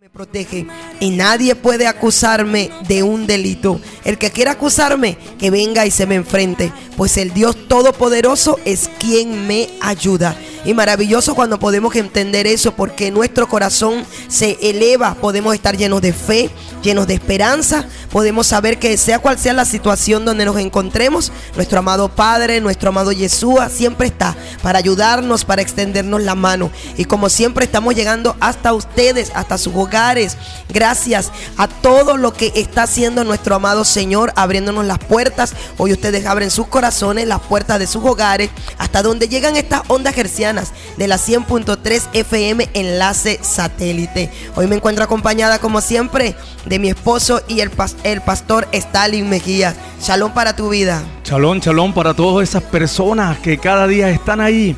me protege y nadie puede acusarme de un delito. El que quiera acusarme, que venga y se me enfrente, pues el Dios Todopoderoso es quien me ayuda. Y maravilloso cuando podemos entender eso, porque nuestro corazón se eleva, podemos estar llenos de fe, llenos de esperanza, podemos saber que sea cual sea la situación donde nos encontremos, nuestro amado Padre, nuestro amado Yeshua, siempre está para ayudarnos, para extendernos la mano. Y como siempre estamos llegando hasta ustedes, hasta sus hogares, gracias a todo lo que está haciendo nuestro amado Señor, abriéndonos las puertas. Hoy ustedes abren sus corazones, las puertas de sus hogares, hasta donde llegan estas ondas gercianas de la 100.3 FM enlace satélite. Hoy me encuentro acompañada como siempre de mi esposo y el, el pastor Stalin Mejía. Shalom para tu vida. Shalom, shalom para todas esas personas que cada día están ahí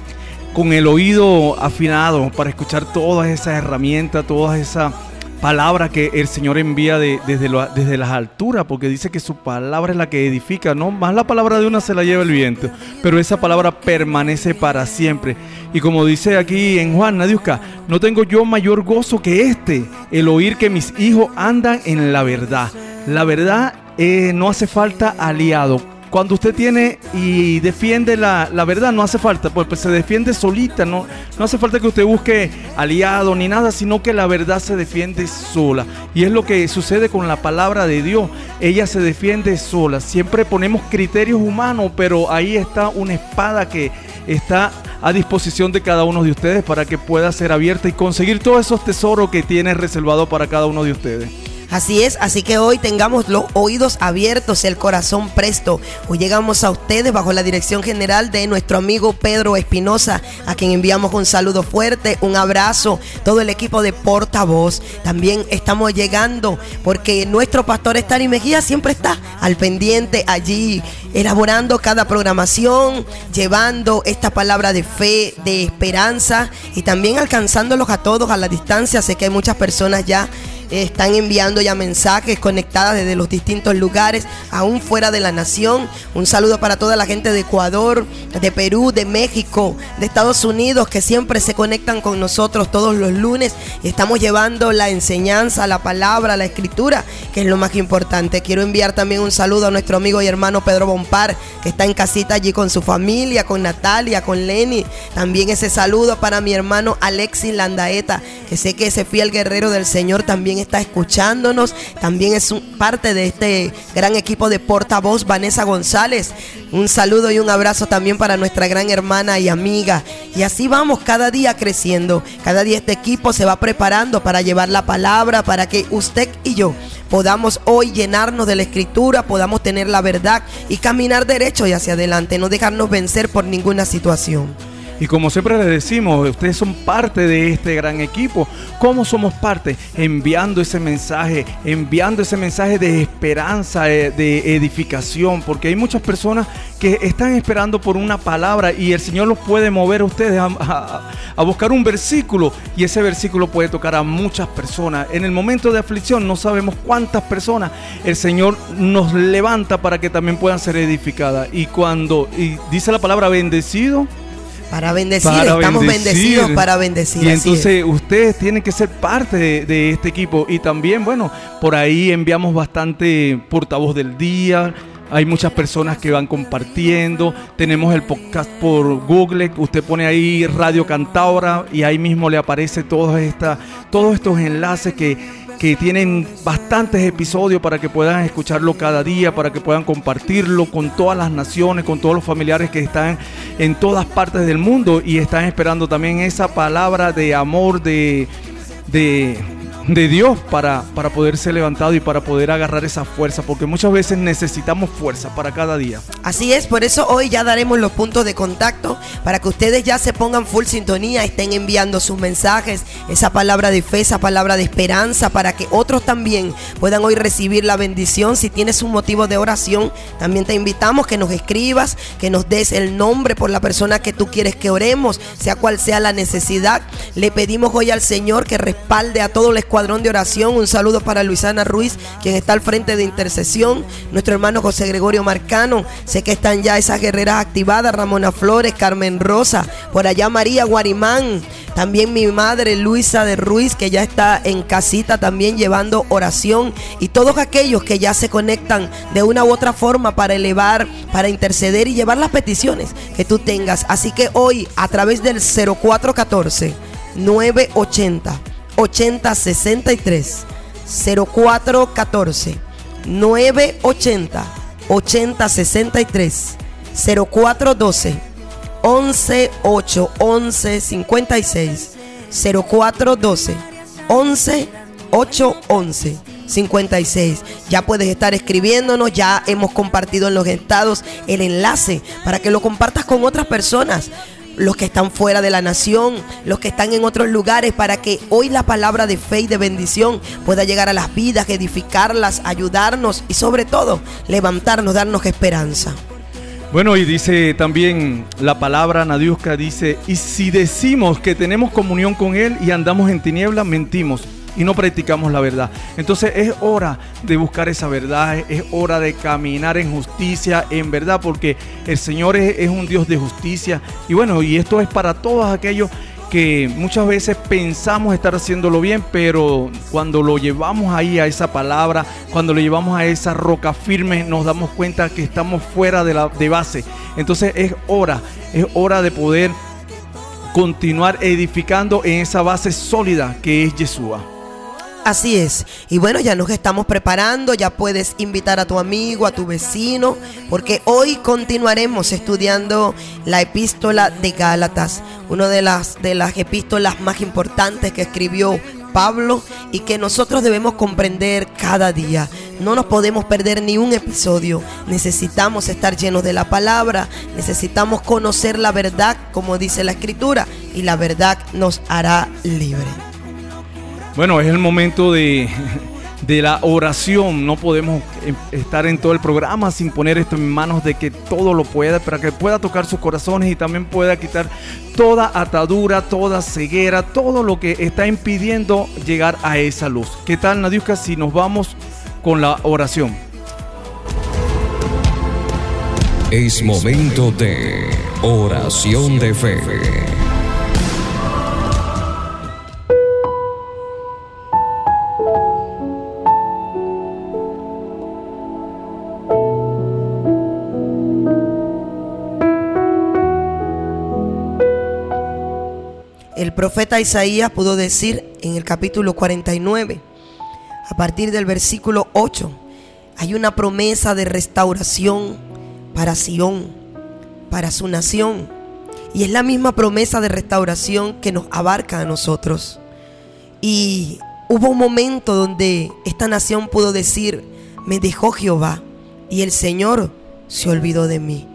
con el oído afinado para escuchar todas esas herramientas, todas esas palabra que el Señor envía desde, desde las alturas, porque dice que su palabra es la que edifica, no más la palabra de una se la lleva el viento, pero esa palabra permanece para siempre. Y como dice aquí en Juan Nadiuska, no tengo yo mayor gozo que este, el oír que mis hijos andan en la verdad. La verdad eh, no hace falta aliado cuando usted tiene y defiende la, verdad, no hace falta, pues, pues, se defiende solita, no, no hace falta que usted busque aliado ni nada, sino que la verdad se defiende sola. Y es lo que sucede con la palabra de Dios, ella se defiende sola. Siempre ponemos criterios humanos, pero ahí está una espada que está a disposición de cada uno de ustedes para que pueda ser abierta y conseguir todos esos tesoros que tiene reservado para cada uno de ustedes. Así es, así que hoy tengamos los oídos abiertos, el corazón presto. Hoy llegamos a ustedes bajo la dirección general de nuestro amigo Pedro Espinosa, a quien enviamos un saludo fuerte, un abrazo, todo el equipo de portavoz. También estamos llegando porque nuestro pastor Estari Mejía siempre está al pendiente allí, elaborando cada programación, llevando esta palabra de fe, de esperanza y también alcanzándolos a todos a la distancia. Sé que hay muchas personas ya están enviando ya mensajes conectadas desde los distintos lugares, aún fuera de la nación. Un saludo para toda la gente de Ecuador, de Perú, de México, de Estados Unidos, que siempre se conectan con nosotros todos los lunes y estamos llevando la enseñanza, la palabra, la escritura, que es lo más importante. Quiero enviar también un saludo a nuestro amigo y hermano Pedro Bompar, que está en casita allí con su familia, con Natalia, con Lenny. También ese saludo para mi hermano Alexis Landaeta, que sé que ese fiel guerrero del Señor también está escuchándonos. También es parte de este gran equipo de portavoz, Vanessa González. Un saludo y un abrazo también para nuestra gran hermana y amiga. Y así vamos cada día creciendo. Cada día este equipo se va preparando para llevar la palabra, para que usted y yo podamos hoy llenarnos de la escritura, podamos tener la verdad y caminar derecho y hacia adelante, no dejarnos vencer por ninguna situación. Y como siempre les decimos, ustedes son parte de este gran equipo. ¿Cómo somos parte? Enviando ese mensaje, enviando ese mensaje de esperanza, eh, de edificación, porque hay muchas personas que están esperando por una palabra y el Señor los puede mover a ustedes a, buscar un versículo y ese versículo puede tocar a muchas personas. En el momento de aflicción no sabemos cuántas personas el Señor nos levanta para que también puedan ser edificadas. Y cuando dice la palabra bendecido, para bendecir, estamos bendecidos para bendecir. Y entonces ustedes tienen que ser parte de, este equipo. Y también, bueno, por ahí enviamos bastante portavoz del día. Hay muchas personas que van compartiendo. Tenemos el podcast por Google. Usted pone ahí Radio Cantaura y ahí mismo le aparece todos, esta, todos estos enlaces que que tienen bastantes episodios para que puedan escucharlo cada día, para que puedan compartirlo con todas las naciones, con todos los familiares que están en todas partes del mundo y están esperando también esa palabra de amor, de, de de Dios para, para poder ser levantado y para poder agarrar esa fuerza, porque muchas veces necesitamos fuerza para cada día. Así es, por eso hoy ya daremos los puntos de contacto para que ustedes ya se pongan full sintonía, estén enviando sus mensajes, esa palabra de fe, esa palabra de esperanza, para que otros también puedan hoy recibir la bendición. Si tienes un motivo de oración, también te invitamos que nos escribas, que nos des el nombre por la persona que tú quieres que oremos, sea cual sea la necesidad. Le pedimos hoy al Señor que respalde a todos los escuadrón de oración. Un saludo para Luisana Ruiz, quien está al frente de intercesión. Nuestro hermano José Gregorio Marcano. Sé que están ya esas guerreras activadas. Ramona Flores, Carmen Rosa. Por allá María Guarimán. También mi madre Luisa de Ruiz, que ya está en casita también llevando oración. Y todos aquellos que ya se conectan de una u otra forma para elevar, para interceder y llevar las peticiones que tú tengas. Así que hoy, a través del 0414 980 8063 0414 980 8063 0412 11 8 11 56 0412 11 8 11 56. Ya puedes estar escribiéndonos, ya hemos compartido en los estados el enlace para que lo compartas con otras personas los que están fuera de la nación, los que están en otros lugares, para que hoy la palabra de fe y de bendición pueda llegar a las vidas, edificarlas, ayudarnos y sobre todo levantarnos, darnos esperanza. Bueno, y dice también la palabra Nadiuska, dice, y si decimos que tenemos comunión con Él y andamos en tinieblas, mentimos y no practicamos la verdad. Entonces es hora de buscar esa verdad, es hora de caminar en justicia, en verdad, porque el Señor es, un Dios de justicia. Y bueno, y esto es para todos aquellos que muchas veces pensamos estar haciéndolo bien, pero cuando lo llevamos ahí a esa palabra, cuando lo llevamos a esa roca firme, nos damos cuenta que estamos fuera de la de base. Entonces es hora, es hora de poder continuar edificando en esa base sólida que es Yeshua. Así es. Y bueno, ya nos estamos preparando, ya puedes invitar a tu amigo, a tu vecino, porque hoy continuaremos estudiando la epístola de Gálatas, una de las, de las epístolas más importantes que escribió Pablo y que nosotros debemos comprender cada día. No nos podemos perder ni un episodio. Necesitamos estar llenos de la palabra, necesitamos conocer la verdad, como dice la escritura, y la verdad nos hará libre. Bueno, es el momento de, la oración. No podemos em, estar en todo el programa sin poner esto en manos de que todo lo pueda, para que pueda tocar sus corazones y también pueda quitar toda atadura, toda ceguera, todo lo que está impidiendo llegar a esa luz. ¿Qué tal, Nadiuska, si nos vamos con la oración? Es momento de oración de fe. Profeta Isaías pudo decir en el capítulo 49, a partir del versículo 8, hay una promesa de restauración para Sión, para su nación. Y es la misma promesa de restauración que nos abarca a nosotros. Y hubo un momento donde esta nación pudo decir, me dejó Jehová y el Señor se olvidó de mí.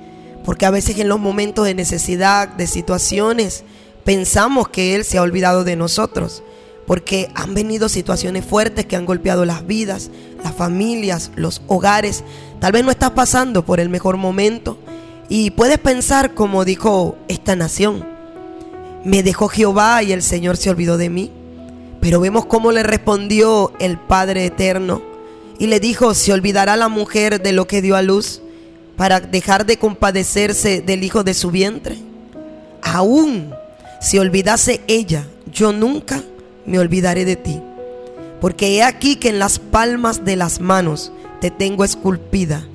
Porque a veces en los momentos de necesidad, de situaciones, pensamos que Él se ha olvidado de nosotros, porque han venido situaciones fuertes que han golpeado las vidas, las familias, los hogares. Tal vez no estás pasando por el mejor momento y puedes pensar como dijo esta nación, me dejó Jehová y el Señor se olvidó de mí. Pero vemos cómo le respondió el Padre Eterno y le dijo, ¿se olvidará la mujer de lo que dio a luz para dejar de compadecerse del hijo de su vientre? Aún si olvidase ella, yo nunca me olvidaré de ti. Porque he aquí que en las palmas de las manos te tengo esculpida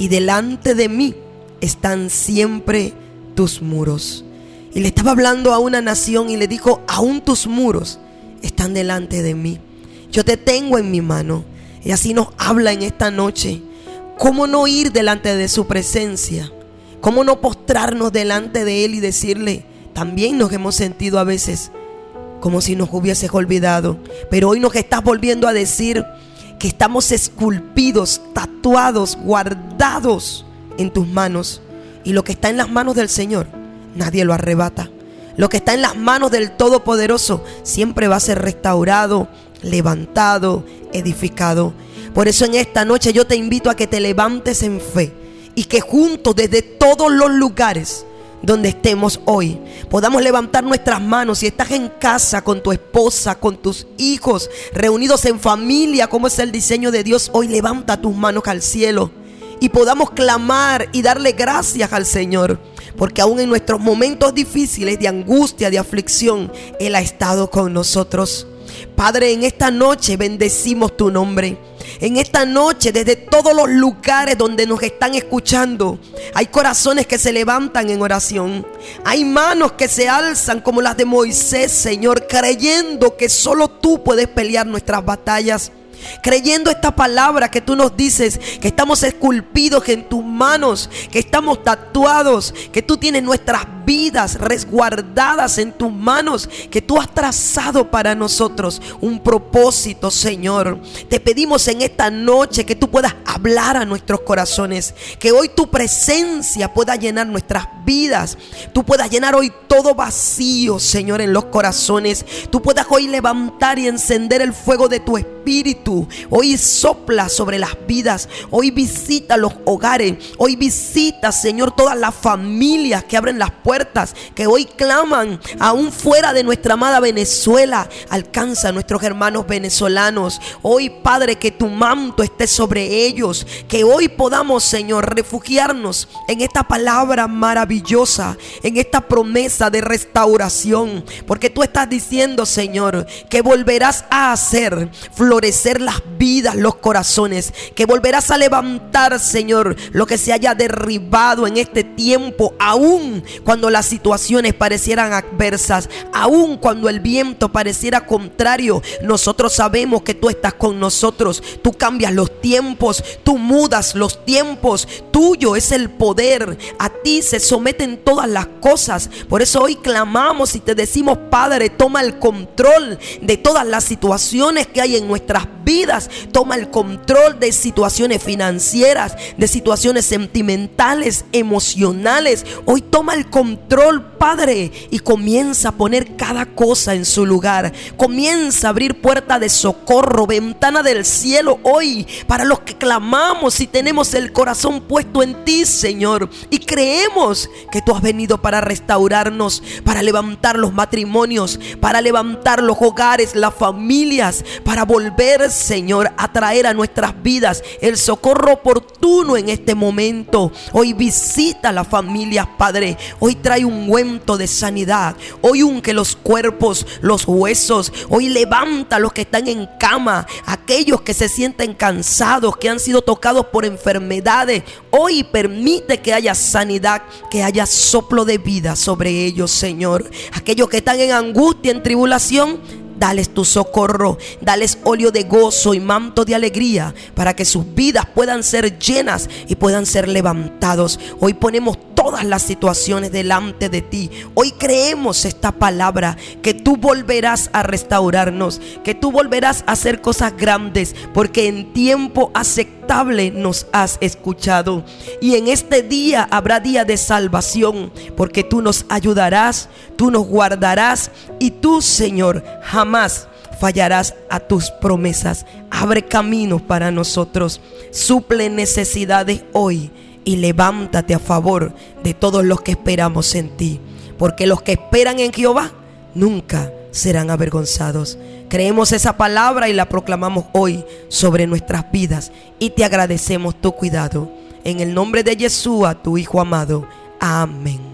y delante de mí están siempre tus muros. Y le estaba hablando a una nación y le dijo, aún tus muros están delante de mí. Yo te tengo en mi mano. Y así nos habla en esta noche. ¿Cómo no ir delante de su presencia? ¿Cómo no postrarnos delante de Él y decirle, también nos hemos sentido a veces como si nos hubieses olvidado. Pero hoy nos estás volviendo a decir que estamos esculpidos, tatuados, guardados en tus manos. Y lo que está en las manos del Señor, nadie lo arrebata. Lo que está en las manos del Todopoderoso siempre va a ser restaurado, levantado, edificado. Por eso en esta noche yo te invito a que te levantes en fe y que juntos desde todos los lugares donde estemos hoy. Podamos levantar nuestras manos. Si estás en casa con tu esposa, con tus hijos, reunidos en familia, como es el diseño de Dios, hoy levanta tus manos al cielo y podamos clamar y darle gracias al Señor. Porque aún en nuestros momentos difíciles de angustia, de aflicción, Él ha estado con nosotros. Padre, en esta noche bendecimos tu nombre. En esta noche, desde todos los lugares donde nos están escuchando, hay corazones que se levantan en oración. Hay manos que se alzan como las de Moisés, Señor, creyendo que solo tú puedes pelear nuestras batallas creyendo esta palabra que tú nos dices, que estamos esculpidos en tus manos, que estamos tatuados, que tú tienes nuestras vidas resguardadas en tus manos, que tú has trazado para nosotros un propósito, Señor. Te pedimos en esta noche que tú puedas hablar a nuestros corazones, que hoy tu presencia pueda llenar nuestras vidas, tú puedas llenar hoy todo vacío, Señor, en los corazones, tú puedas hoy levantar y encender el fuego de tu espíritu Hoy sopla sobre las vidas. Hoy visita los hogares. Hoy visita, Señor, todas las familias que abren las puertas, que hoy claman aún fuera de nuestra amada Venezuela. Alcanza a nuestros hermanos venezolanos. Hoy, Padre, que tu manto esté sobre ellos. Que hoy podamos, Señor, refugiarnos en esta palabra maravillosa, en esta promesa de restauración. Porque tú estás diciendo, Señor, que volverás a hacer florecer las vidas, los corazones, que volverás a levantar, Señor, lo que se haya derribado en este tiempo, aún cuando las situaciones parecieran adversas, aún cuando el viento pareciera contrario, nosotros sabemos que tú estás con nosotros, tú cambias los tiempos, tú mudas los tiempos, tuyo es el poder, a ti se someten todas las cosas, por eso hoy clamamos y te decimos, Padre, toma el control de todas las situaciones que hay en nuestras vidas vidas. Toma el control de situaciones financieras, de situaciones sentimentales, emocionales. Hoy toma el control, Padre, y comienza a poner cada cosa en su lugar. Comienza a abrir puerta de socorro, ventana del cielo hoy para los que clamamos y tenemos el corazón puesto en ti, Señor. Y creemos que tú has venido para restaurarnos, para levantar los matrimonios, para levantar los hogares, las familias, para volver Señor, a traer a nuestras vidas el socorro oportuno en este momento. Hoy visita a las familias, Padre. Hoy trae un ungüento de sanidad. Hoy unque los cuerpos, los huesos. Hoy levanta a los que están en cama, aquellos que se sienten cansados, que han sido tocados por enfermedades. Hoy permite que haya sanidad, que haya soplo de vida sobre ellos, Señor. Aquellos que están en angustia, en tribulación, Dales tu socorro, dales óleo de gozo y manto de alegría para que sus vidas puedan ser llenas y puedan ser levantados. Hoy ponemos todas las situaciones delante de ti. Hoy creemos esta palabra, que tú volverás a restaurarnos, que tú volverás a hacer cosas grandes, porque en tiempo aceptable nos has escuchado. Y en este día habrá día de salvación, porque tú nos ayudarás, tú nos guardarás y tú, Señor, jamás fallarás a tus promesas. Abre caminos para nosotros. Suple necesidades hoy y levántate a favor de todos los que esperamos en ti. Porque los que esperan en Jehová nunca serán avergonzados. Creemos esa palabra y la proclamamos hoy sobre nuestras vidas y te agradecemos tu cuidado. En el nombre de Jesús, tu Hijo amado. Amén.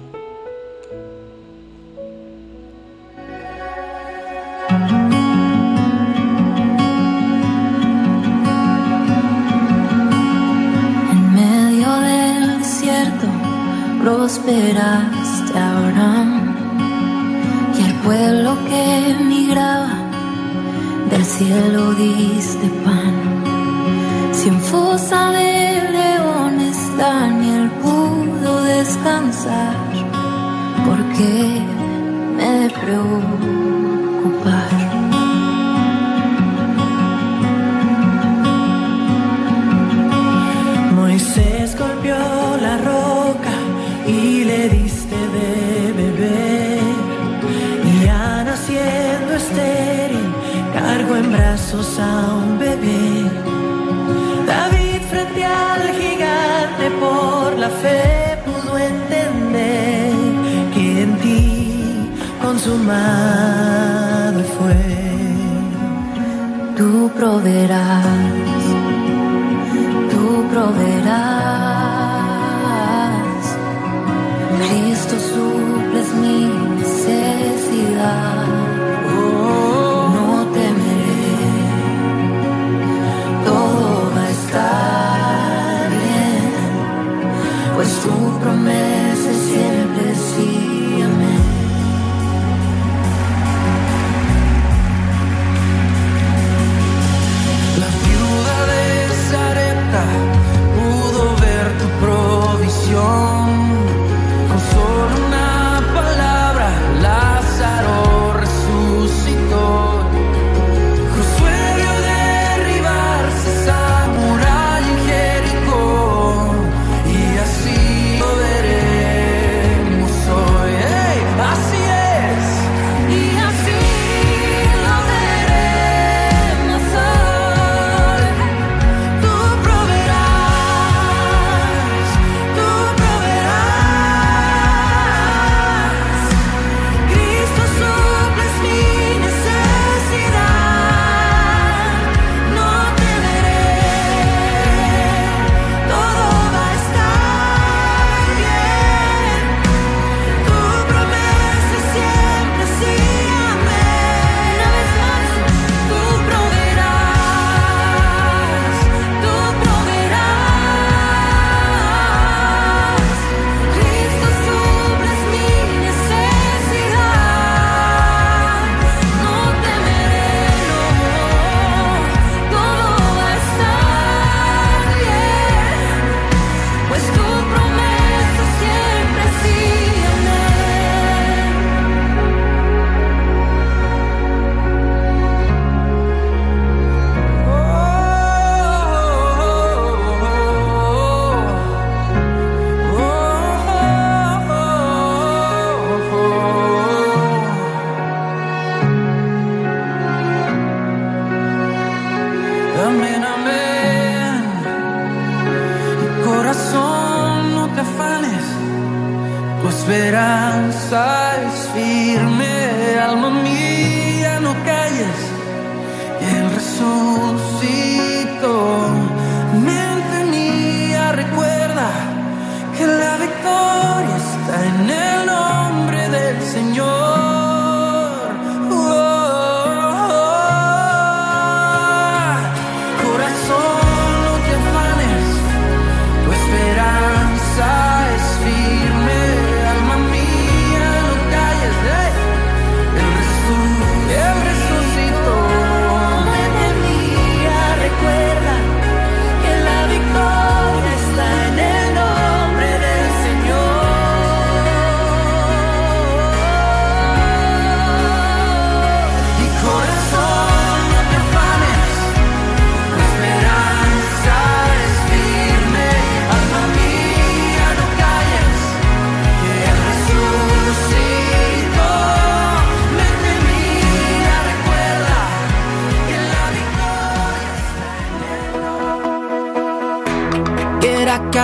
prosperaste a Abraham y al pueblo que emigraba del cielo diste pan. Sin fosa de leones Daniel pudo descansar porque me de preocupar. Moisés golpeó brazos a un bebé. David frente al gigante por la fe pudo entender consumado fue. Tú proveerás, tú proveerás.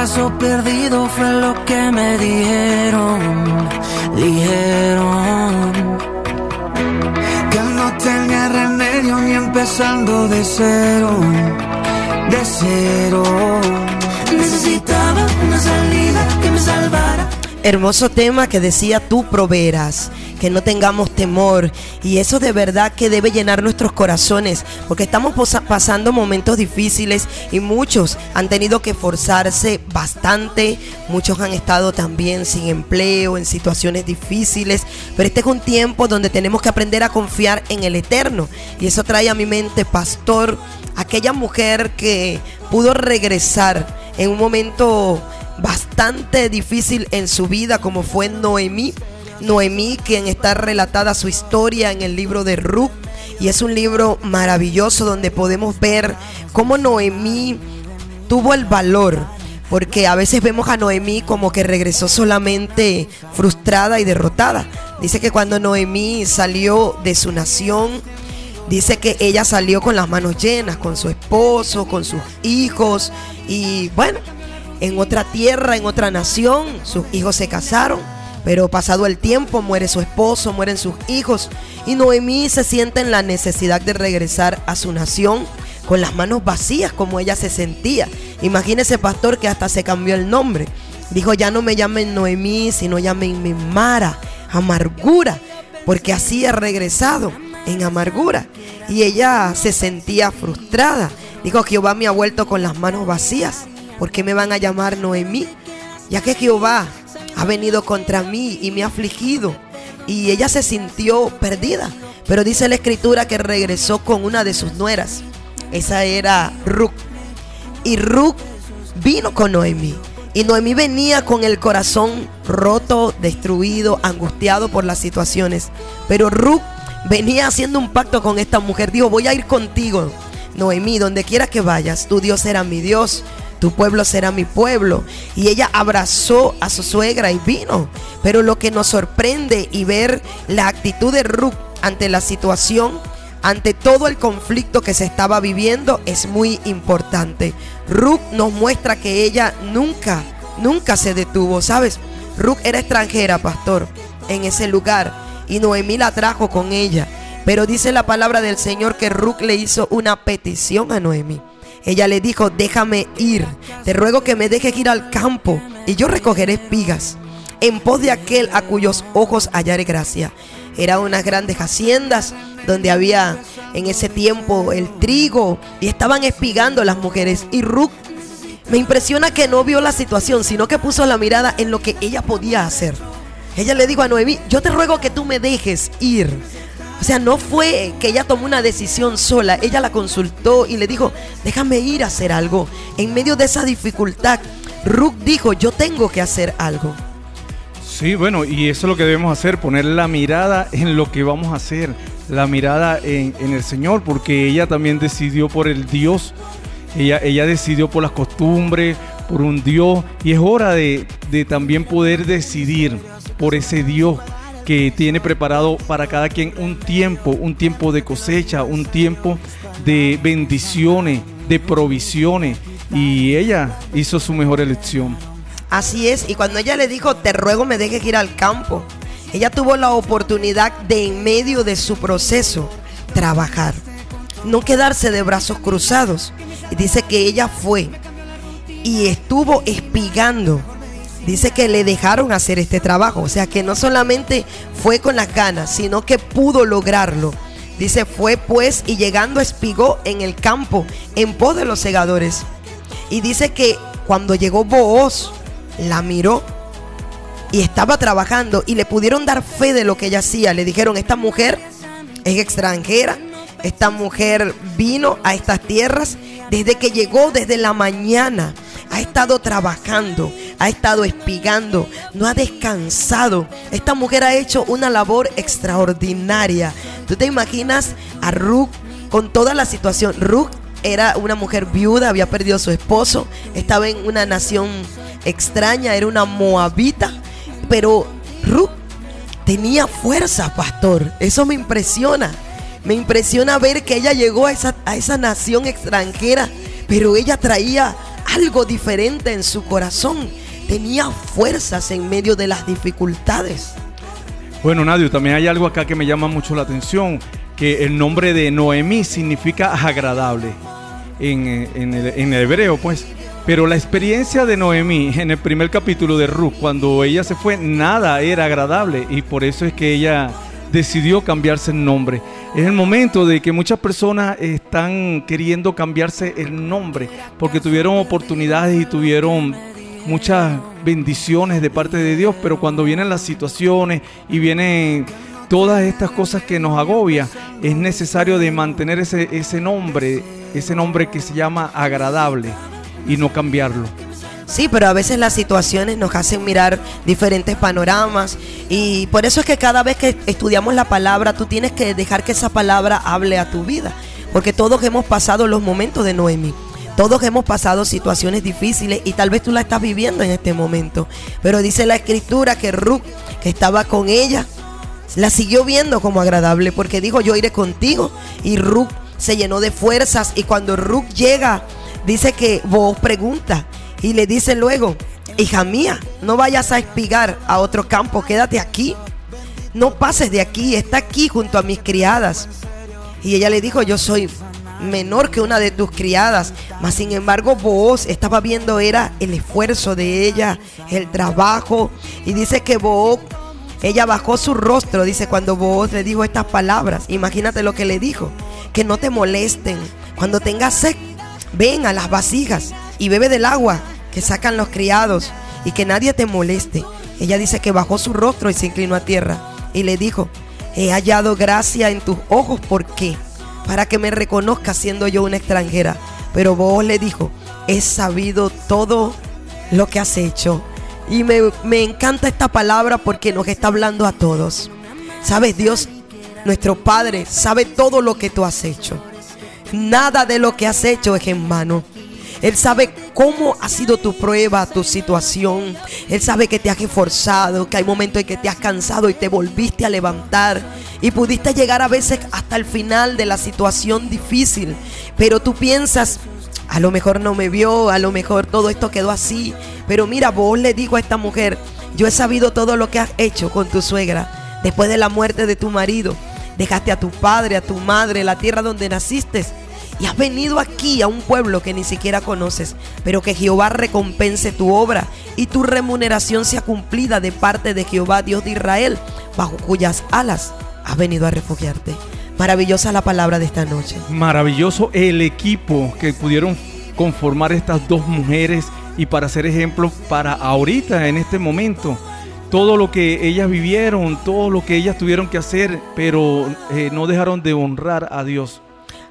Caso perdido? Fue lo que me dijeron, dijeron. Que no tenía remedio ni empezando de cero, de cero. Necesitaba una salida que me salvara. Hermoso tema que decía tú proveerás, que no tengamos temor. Y eso de verdad que debe llenar nuestros corazones, porque estamos pasando momentos difíciles y muchos han tenido que forzarse bastante, muchos han estado también sin empleo, en situaciones difíciles, pero este es un tiempo donde tenemos que aprender a confiar en el Eterno. Y eso trae a mi mente, pastor, aquella mujer que pudo regresar en un momento bastante difícil en su vida como fue Noemí. Noemí, quien está relatada su historia en el libro de Ruth. Y es un libro maravilloso donde podemos ver cómo Noemí tuvo el valor. Porque a veces vemos a Noemí como que regresó solamente frustrada y derrotada. Dice que cuando Noemí salió de su nación, dice que ella salió con las manos llenas, con su esposo, con sus hijos. Y bueno, en otra tierra, en otra nación, sus hijos se casaron. Pero pasado el tiempo, muere su esposo, mueren sus hijos. Y Noemí se siente en la necesidad de regresar a su nación con las manos vacías como ella se sentía. Imagínese, pastor, que hasta se cambió el nombre. Dijo, ya no me llamen Noemí, sino llamenme Mara, amargura, porque así he regresado en amargura. Y ella se sentía frustrada. Dijo, Jehová me ha vuelto con las manos vacías. ¿Por qué me van a llamar Noemí? Ya que Jehová ha venido contra mí y me ha afligido. Y ella se sintió perdida. Pero dice la escritura que regresó con una de sus nueras. Esa era Ruth. Y Ruth vino con Noemí. Y Noemí venía con el corazón roto, destruido, angustiado por las situaciones. Pero Ruth venía haciendo un pacto con esta mujer. Dijo, voy a ir contigo, Noemí, donde quiera que vayas. Tu Dios será mi Dios, tu pueblo será mi pueblo. Y ella abrazó a su suegra y vino. Pero lo que nos sorprende y ver la actitud de Ruth ante la situación, ante todo el conflicto que se estaba viviendo, es muy importante. Ruth nos muestra que ella nunca, nunca se detuvo, ¿sabes? Ruth era extranjera, pastor, en ese lugar. Y Noemí la trajo con ella. Pero dice la palabra del Señor que Ruth le hizo una petición a Noemí. Ella le dijo, déjame ir. Te ruego que me dejes ir al campo y yo recogeré espigas en pos de aquel a cuyos ojos hallaré gracia. Eran unas grandes haciendas donde había en ese tiempo el trigo y estaban espigando las mujeres. Y Ruth me impresiona que no vio la situación, sino que puso la mirada en lo que ella podía hacer. Ella le dijo a Noemí, yo te ruego que tú me dejes ir. O sea, no fue que ella tomó una decisión sola, ella la consultó y le dijo, déjame ir a hacer algo. En medio de esa dificultad, Ruth dijo, yo tengo que hacer algo. Sí, bueno, y eso es lo que debemos hacer, poner la mirada en lo que vamos a hacer, la mirada en, en el Señor, porque ella también decidió por el Dios, ella, ella decidió por las costumbres, por un Dios, y es hora de, de también poder decidir por ese Dios que tiene preparado para cada quien un tiempo, un tiempo de cosecha, un tiempo de bendiciones, de provisiones, y ella hizo su mejor elección. Así es, y cuando ella le dijo, te ruego me dejes ir al campo, ella tuvo la oportunidad de en medio de su proceso trabajar, no quedarse de brazos cruzados. Y dice que ella fue y estuvo espigando. Dice que le dejaron hacer este trabajo, o sea que no solamente fue con las ganas, sino que pudo lograrlo. Dice, fue pues y llegando espigó en el campo en pos de los segadores. Y dice que cuando llegó Booz, la miró y estaba trabajando y le pudieron dar fe de lo que ella hacía. Le dijeron, esta mujer es extranjera, esta mujer vino a estas tierras desde que llegó, desde la mañana. Ha estado trabajando, ha estado espigando, no ha descansado. Esta mujer ha hecho una labor extraordinaria. ¿Tú te imaginas a Ruth con toda la situación? Ruth era una mujer viuda, había perdido a su esposo, estaba en una nación extraña, era una moabita, pero Ruth tenía fuerza, pastor. Eso me impresiona. Me impresiona ver que ella llegó a esa, a esa nación extranjera, pero ella traía algo diferente en su corazón. Tenía fuerzas en medio de las dificultades. Bueno, Nadio, también hay algo acá que me llama mucho la atención, que el nombre de Noemí significa agradable en, en el, en el hebreo, pues. Pero la experiencia de Noemí en el primer capítulo de Ruth, cuando ella se fue, nada era agradable y por eso es que ella decidió cambiarse el nombre. Es el momento de que muchas personas están queriendo cambiarse el nombre porque tuvieron oportunidades y tuvieron muchas bendiciones de parte de Dios, pero cuando vienen las situaciones y vienen todas estas cosas que nos agobian, es necesario de mantener ese, ese nombre, ese nombre que se llama agradable y no cambiarlo. Sí, pero a veces las situaciones nos hacen mirar diferentes panoramas y por eso es que cada vez que estudiamos la palabra, tú tienes que dejar que esa palabra hable a tu vida, porque todos hemos pasado los momentos de Noemi. Todos hemos pasado situaciones difíciles y tal vez tú la estás viviendo en este momento. Pero dice la escritura que Ruth, que estaba con ella, la siguió viendo como agradable porque dijo, yo iré contigo. Y Ruth se llenó de fuerzas y cuando Ruth llega, dice que vos pregunta y le dice luego, hija mía, no vayas a espigar a otro campo, quédate aquí. No pases de aquí, está aquí junto a mis criadas. Y ella le dijo, yo soy menor que una de tus criadas. Mas sin embargo, Booz estaba viendo era el esfuerzo de ella, el trabajo. Y dice que Booz, ella bajó su rostro, dice cuando Booz le dijo estas palabras. Imagínate lo que le dijo, que no te molesten. Cuando tengas sed, ven a las vasijas y bebe del agua que sacan los criados y que nadie te moleste. Ella dice que bajó su rostro y se inclinó a tierra y le dijo, he hallado gracia en tus ojos, ¿por qué? Para que me reconozcas siendo yo una extranjera. Pero vos le dijo, he sabido todo lo que has hecho. Y me, me encanta esta palabra porque nos está hablando a todos. Sabes, Dios, nuestro Padre, sabe todo lo que tú has hecho. Nada de lo que has hecho es en vano. Él sabe cómo ha sido tu prueba, tu situación. Él sabe que te has esforzado, que hay momentos en que te has cansado y te volviste a levantar. Y pudiste llegar a veces hasta el final de la situación difícil. Pero tú piensas, a lo mejor no me vio, a lo mejor todo esto quedó así. Pero mira, vos le digo a esta mujer, yo he sabido todo lo que has hecho con tu suegra después de la muerte de tu marido. Dejaste a tu padre, a tu madre, la tierra donde naciste. Y has venido aquí a un pueblo que ni siquiera conoces, pero que Jehová recompense tu obra y tu remuneración sea cumplida de parte de Jehová, Dios de Israel, bajo cuyas alas has venido a refugiarte. Maravillosa la palabra de esta noche. Maravilloso el equipo que pudieron conformar estas dos mujeres y para ser ejemplo para ahorita, en este momento. Todo lo que ellas vivieron, todo lo que ellas tuvieron que hacer, pero eh, no dejaron de honrar a Dios.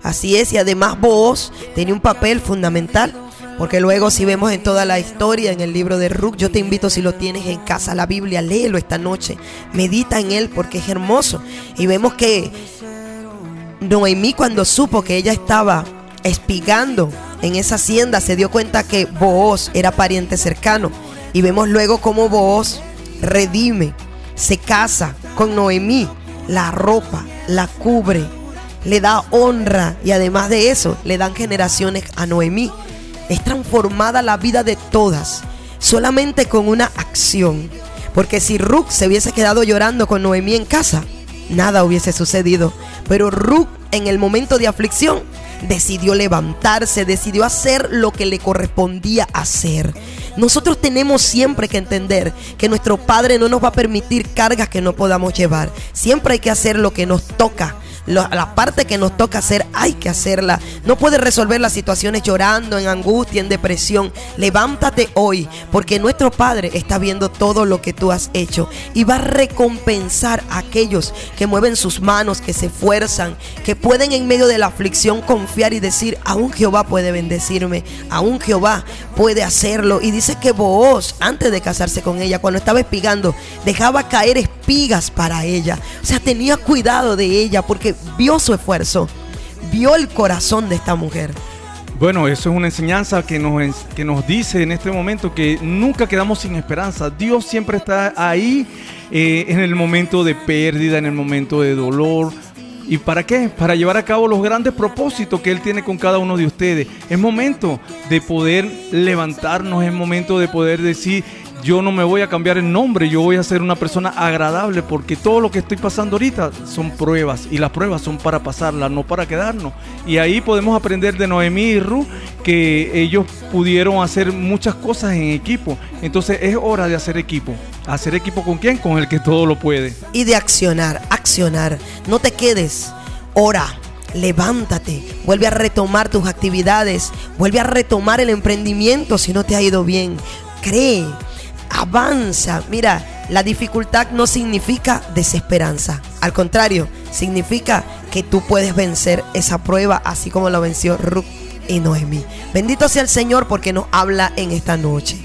Así es, y además vos tenía un papel fundamental. Porque luego si vemos en toda la historia en el libro de Ruth, yo te invito si lo tienes en casa, la Biblia, léelo esta noche, medita en él porque es hermoso. Y vemos que Noemí cuando supo que ella estaba espigando en esa hacienda, se dio cuenta que Booz era pariente cercano. Y vemos luego cómo Booz redime, se casa con Noemí, la ropa, la cubre, le da honra y además de eso le dan generaciones a Noemí. Es transformada la vida de todas solamente con una acción. Porque si Ruth se hubiese quedado llorando con Noemí en casa, nada hubiese sucedido. Pero Ruth en el momento de aflicción decidió levantarse, decidió hacer lo que le correspondía hacer. Nosotros tenemos siempre que entender que nuestro Padre no nos va a permitir cargas que no podamos llevar. Siempre hay que hacer lo que nos toca. La parte que nos toca hacer hay que hacerla. No puedes resolver las situaciones llorando, en angustia, en depresión. Levántate hoy porque nuestro Padre está viendo todo lo que tú has hecho y va a recompensar a aquellos que mueven sus manos, que se esfuerzan, que pueden en medio de la aflicción confiar y decir, aún Jehová puede bendecirme, aún Jehová puede hacerlo. Dice que Booz, antes de casarse con ella, cuando estaba espigando, dejaba caer espigas para ella. O sea, tenía cuidado de ella porque vio su esfuerzo, vio el corazón de esta mujer. Bueno, eso es una enseñanza que nos, que nos dice en este momento que nunca quedamos sin esperanza. Dios siempre está ahí eh, en el momento de pérdida, en el momento de dolor. ¿Y para qué? Para llevar a cabo los grandes propósitos que Él tiene con cada uno de ustedes. Es momento de poder levantarnos, es momento de poder decir, yo no me voy a cambiar el nombre, yo voy a ser una persona agradable porque todo lo que estoy pasando ahorita son pruebas y las pruebas son para pasarlas, no para quedarnos. Y ahí podemos aprender de Noemí y Ruth que ellos pudieron hacer muchas cosas en equipo. Entonces es hora de hacer equipo. ¿Hacer equipo con quién? Con el que todo lo puede. y de accionar, accionar. No te quedes, ora, levántate, vuelve a retomar tus actividades, vuelve a retomar el emprendimiento si no te ha ido bien. Cree, avanza. Mira, la dificultad no significa desesperanza. Al contrario, significa que tú puedes vencer esa prueba así como lo venció Ruth y Noemí. Bendito sea el Señor porque nos habla en esta noche.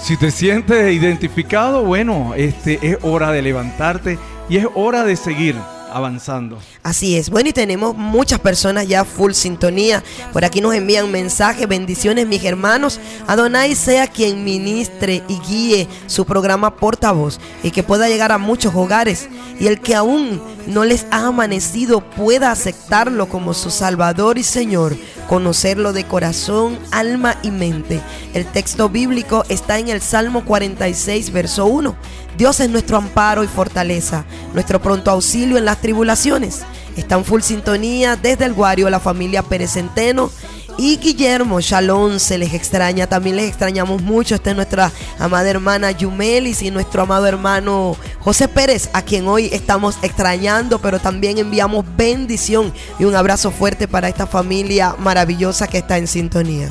Si te sientes identificado, bueno, este es hora de levantarte y es hora de seguir. Avanzando. Así es. Bueno, y tenemos muchas personas ya full sintonía. Por aquí nos envían mensajes, bendiciones, mis hermanos. Adonai sea quien ministre y guíe su programa portavoz y que pueda llegar a muchos hogares. Y el que aún no les ha amanecido pueda aceptarlo como su Salvador y Señor, conocerlo de corazón, alma y mente. El texto bíblico está en el Salmo 46, verso 1. Dios es nuestro amparo y fortaleza, nuestro pronto auxilio en las tribulaciones. Están full sintonía desde el Guario, la familia Pérez Centeno y Guillermo Shalom se les extraña, también les extrañamos mucho. Esta es nuestra amada hermana Yumelis y nuestro amado hermano José Pérez, a quien hoy estamos extrañando, pero también enviamos bendición y un abrazo fuerte para esta familia maravillosa que está en sintonía.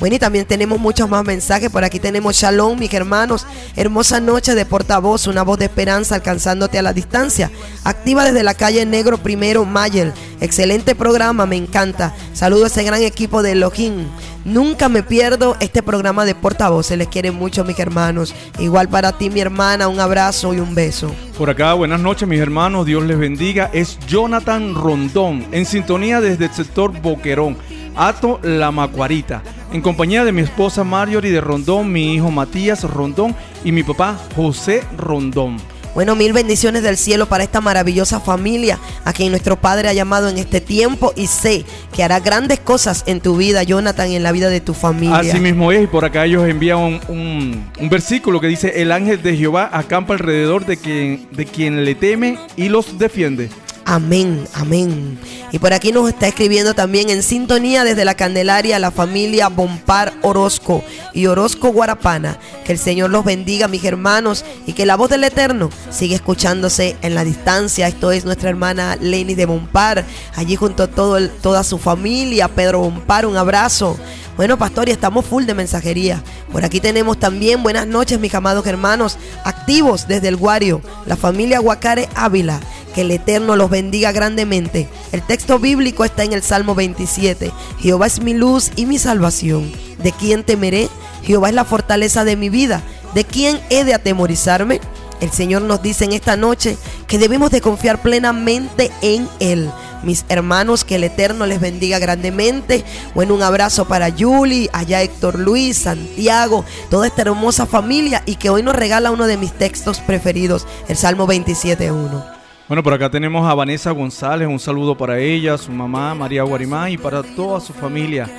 Bueno, y también tenemos muchos más mensajes. Por aquí tenemos Shalom, mis hermanos. Hermosa noche de portavoz, una voz de esperanza alcanzándote a la distancia. Activa desde la calle Negro Primero, Mayer. Excelente programa, me encanta. Saludo a ese gran equipo de Elohim. Nunca me pierdo este programa de portavoz. Se les quiere mucho, mis hermanos. Igual para ti, mi hermana, un abrazo y un beso. Por acá, buenas noches, mis hermanos. Dios les bendiga. Es Jonathan Rondón, en sintonía desde el sector Boquerón. Ato La Macuarita, en compañía de mi esposa Marjorie de Rondón, mi hijo Matías Rondón y mi papá José Rondón. Bueno, mil bendiciones del cielo para esta maravillosa familia a quien nuestro Padre ha llamado en este tiempo y sé que hará grandes cosas en tu vida, Jonathan, y en la vida de tu familia. Así mismo es, y por acá ellos envían un, un- un versículo que dice, el ángel de Jehová acampa alrededor de quien, de quien le teme y los defiende. Amén, amén. Y por aquí nos está escribiendo también en sintonía desde la Candelaria la familia Bompar Orozco y Orozco Guarapana. Que el Señor los bendiga, mis hermanos, y que la voz del Eterno siga escuchándose en la distancia. Esto es nuestra hermana Lenny de Bompar, allí junto a todo toda su familia. Pedro Bompar, un abrazo. Bueno, pastor, y estamos full de mensajería. Por aquí tenemos también buenas noches, mis amados hermanos, activos desde el Guario, la familia Guacare Ávila. Que el Eterno los bendiga grandemente. El texto bíblico está en el Salmo 27. Jehová es mi luz y mi salvación. ¿De quién temeré? Jehová es la fortaleza de mi vida. ¿De quién he de atemorizarme? El Señor nos dice en esta noche que debemos de confiar plenamente en Él. Mis hermanos, que el Eterno les bendiga grandemente. Bueno, un abrazo para Yuli, allá Héctor Luis, Santiago, toda esta hermosa familia y que hoy nos regala uno de mis textos preferidos, el Salmo 27.1. Bueno, por acá tenemos a Vanessa González, un saludo para ella, su mamá María Guarimá y para toda su familia.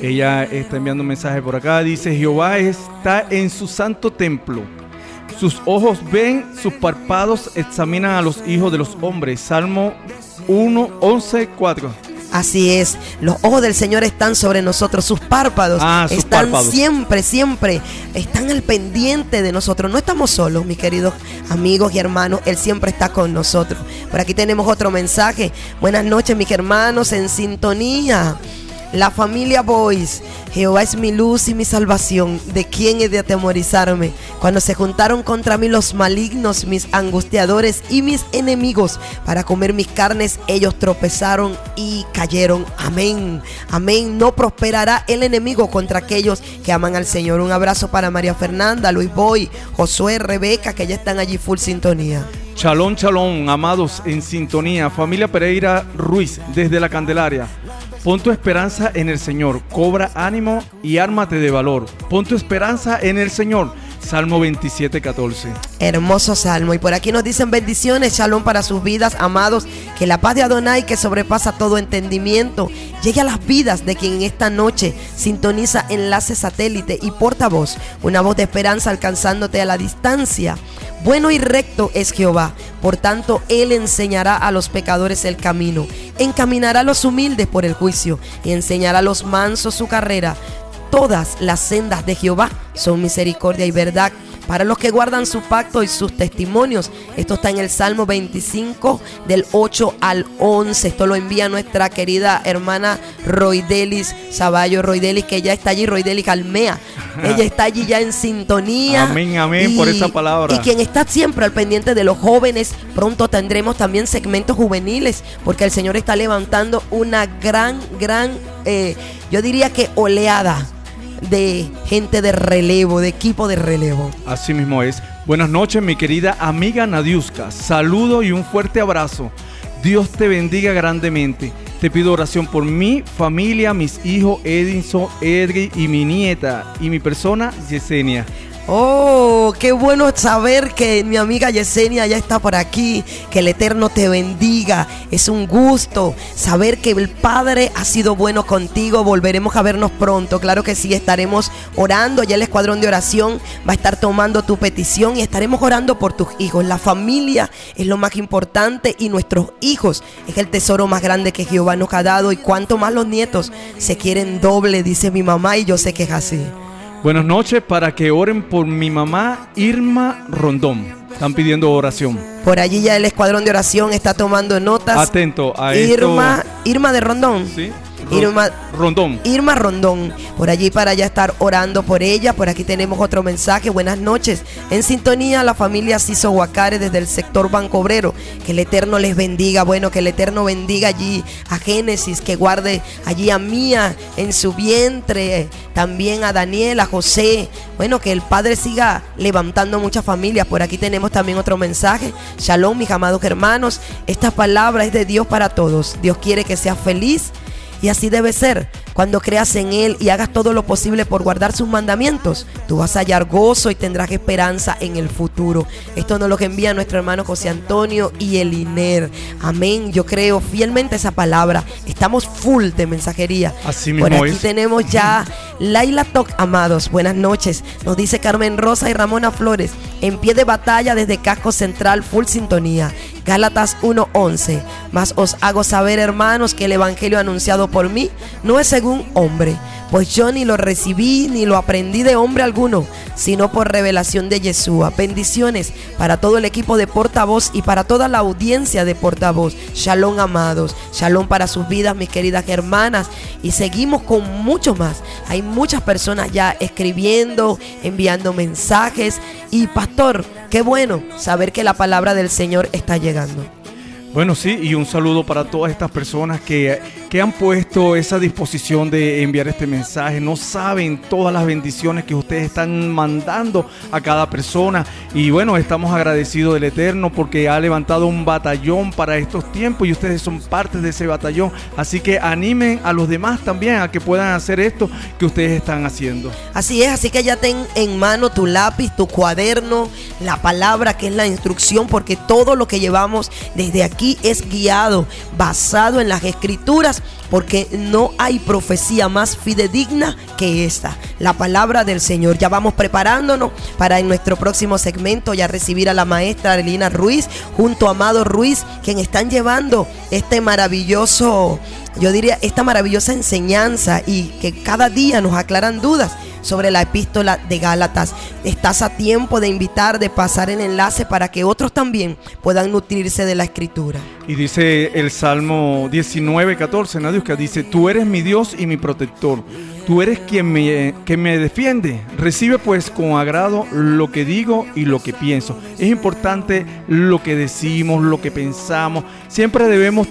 Ella está enviando un mensaje por acá, dice, Jehová está en su santo templo. Sus ojos ven, sus párpados examinan a los hijos de los hombres. Salmo 1, 11, 4. Así es, los ojos del Señor están sobre nosotros, sus párpados Ah, sus están párpados. siempre, siempre, están al pendiente de nosotros. No estamos solos, mis queridos amigos y hermanos, Él siempre está con nosotros. Por aquí tenemos otro mensaje. Buenas noches, mis hermanos, en sintonía. La familia Boys, Jehová es mi luz y mi salvación, ¿de quién he de atemorizarme? Cuando se juntaron contra mí los malignos, mis angustiadores y mis enemigos, para comer mis carnes, ellos tropezaron y cayeron. Amén, amén. No prosperará el enemigo contra aquellos que aman al Señor. Un abrazo para María Fernanda, Luis Boy, Josué, Rebeca, que ya están allí full sintonía. Chalón, chalón, amados en sintonía. Familia Pereira Ruiz, desde la Candelaria. Pon tu esperanza en el Señor, cobra ánimo y ármate de valor. Pon tu esperanza en el Señor. Salmo 27, 14. Hermoso salmo. Y por aquí nos dicen bendiciones, shalom para sus vidas, amados. Que la paz de Adonai, que sobrepasa todo entendimiento, llegue a las vidas de quien en esta noche sintoniza enlace satélite y portavoz. Una voz de esperanza alcanzándote a la distancia. Bueno y recto es Jehová, por tanto Él enseñará a los pecadores el camino, encaminará a los humildes por el juicio y enseñará a los mansos su carrera. Todas las sendas de Jehová son misericordia y verdad para los que guardan su pacto y sus testimonios. Esto está en el Salmo 25 del 8 al 11. Esto lo envía nuestra querida hermana Roidelis Saballo Roidelis, que ya está allí, Roidelis Almea. Ella está allí ya en sintonía. Amén, amén, por esa palabra. Y quien está siempre al pendiente de los jóvenes, pronto tendremos también segmentos juveniles, porque el Señor está levantando una gran, gran, eh, yo diría que oleada de gente de relevo, de equipo de relevo. Así mismo es. Buenas noches, mi querida amiga Nadiuska. Saludo y un fuerte abrazo. Dios te bendiga grandemente. Te pido oración por mi familia, mis hijos Edinson, Edri y mi nieta y mi persona Yesenia. Oh, qué bueno saber que mi amiga Yesenia ya está por aquí. Que el Eterno te bendiga. Es un gusto saber que el Padre ha sido bueno contigo. Volveremos a vernos pronto. Claro que sí, estaremos orando. Ya el escuadrón de oración va a estar tomando tu petición y estaremos orando por tus hijos. La familia es lo más importante y nuestros hijos es el tesoro más grande que Jehová nos ha dado. Y cuanto más los nietos se quieren doble, dice mi mamá, y yo sé que es así. Buenas noches para que oren por mi mamá Irma Rondón. Están pidiendo oración. Por allí ya el escuadrón de oración está tomando notas. Atento a Irma, esto. Irma de Rondón. ¿Sí? Irma, Rondón. Irma Rondón, por allí para ya estar orando por ella. Por aquí tenemos otro mensaje. Buenas noches. En sintonía, la familia Ciso Guacare desde el sector Banco Obrero. Que el Eterno les bendiga. Bueno, que el Eterno bendiga allí a Génesis, que guarde allí a Mía en su vientre. También a Daniel, a José. Bueno, que el Padre siga levantando muchas familias. Por aquí tenemos también otro mensaje. Shalom, mis amados hermanos. Esta palabra es de Dios para todos. Dios quiere que seas feliz. Y así debe ser. Cuando creas en Él y hagas todo lo posible por guardar sus mandamientos, tú vas a hallar gozo y tendrás esperanza en el futuro. Esto nos lo que envía nuestro hermano José Antonio y Eliner. Amén. Yo creo fielmente esa palabra. Estamos full de mensajería. Así Por mismo aquí es. tenemos ya Laila Toc, amados. Buenas noches. Nos dice Carmen Rosa y Ramona Flores. En pie de batalla desde Casco Central, full sintonía. Gálatas 1:11. Mas os hago saber, hermanos, que el evangelio anunciado por mí no es según hombre, pues yo ni lo recibí ni lo aprendí de hombre alguno, sino por revelación de Yeshua. Bendiciones para todo el equipo de portavoz y para toda la audiencia de portavoz. Shalom, amados. Shalom para sus vidas, mis queridas hermanas. Y seguimos con mucho más. Hay muchas personas ya escribiendo, enviando mensajes. Y pastor, qué bueno saber que la palabra del Señor está llegando. Bueno, sí, y un saludo para todas estas personas que, que han puesto esa disposición de enviar este mensaje. No saben todas las bendiciones que ustedes están mandando a cada persona. Y bueno, estamos agradecidos del Eterno porque ha levantado un batallón para estos tiempos y ustedes son parte de ese batallón. Así que animen a los demás también a que puedan hacer esto que ustedes están haciendo. Así es, así que ya ten en mano tu lápiz, tu cuaderno, la palabra que es la instrucción, porque todo lo que llevamos desde aquí es guiado, basado en las escrituras, porque no hay profecía más fidedigna que esta, la palabra del Señor. Ya vamos preparándonos para en nuestro próximo segmento ya recibir a la maestra Arelina Ruiz junto a Amado Ruiz, quien están llevando este maravilloso, yo diría, esta maravillosa enseñanza y que cada día nos aclaran dudas sobre la epístola de Gálatas. Estás a tiempo de invitar, de pasar el enlace para que otros también puedan nutrirse de la escritura. Y dice el Salmo 19, 14, Nadius, que dice, tú eres mi Dios y mi protector. Tú eres quien me, me defiende. Recibe pues con agrado lo que digo y lo que pienso. Es importante lo que decimos, lo que pensamos. Siempre debemos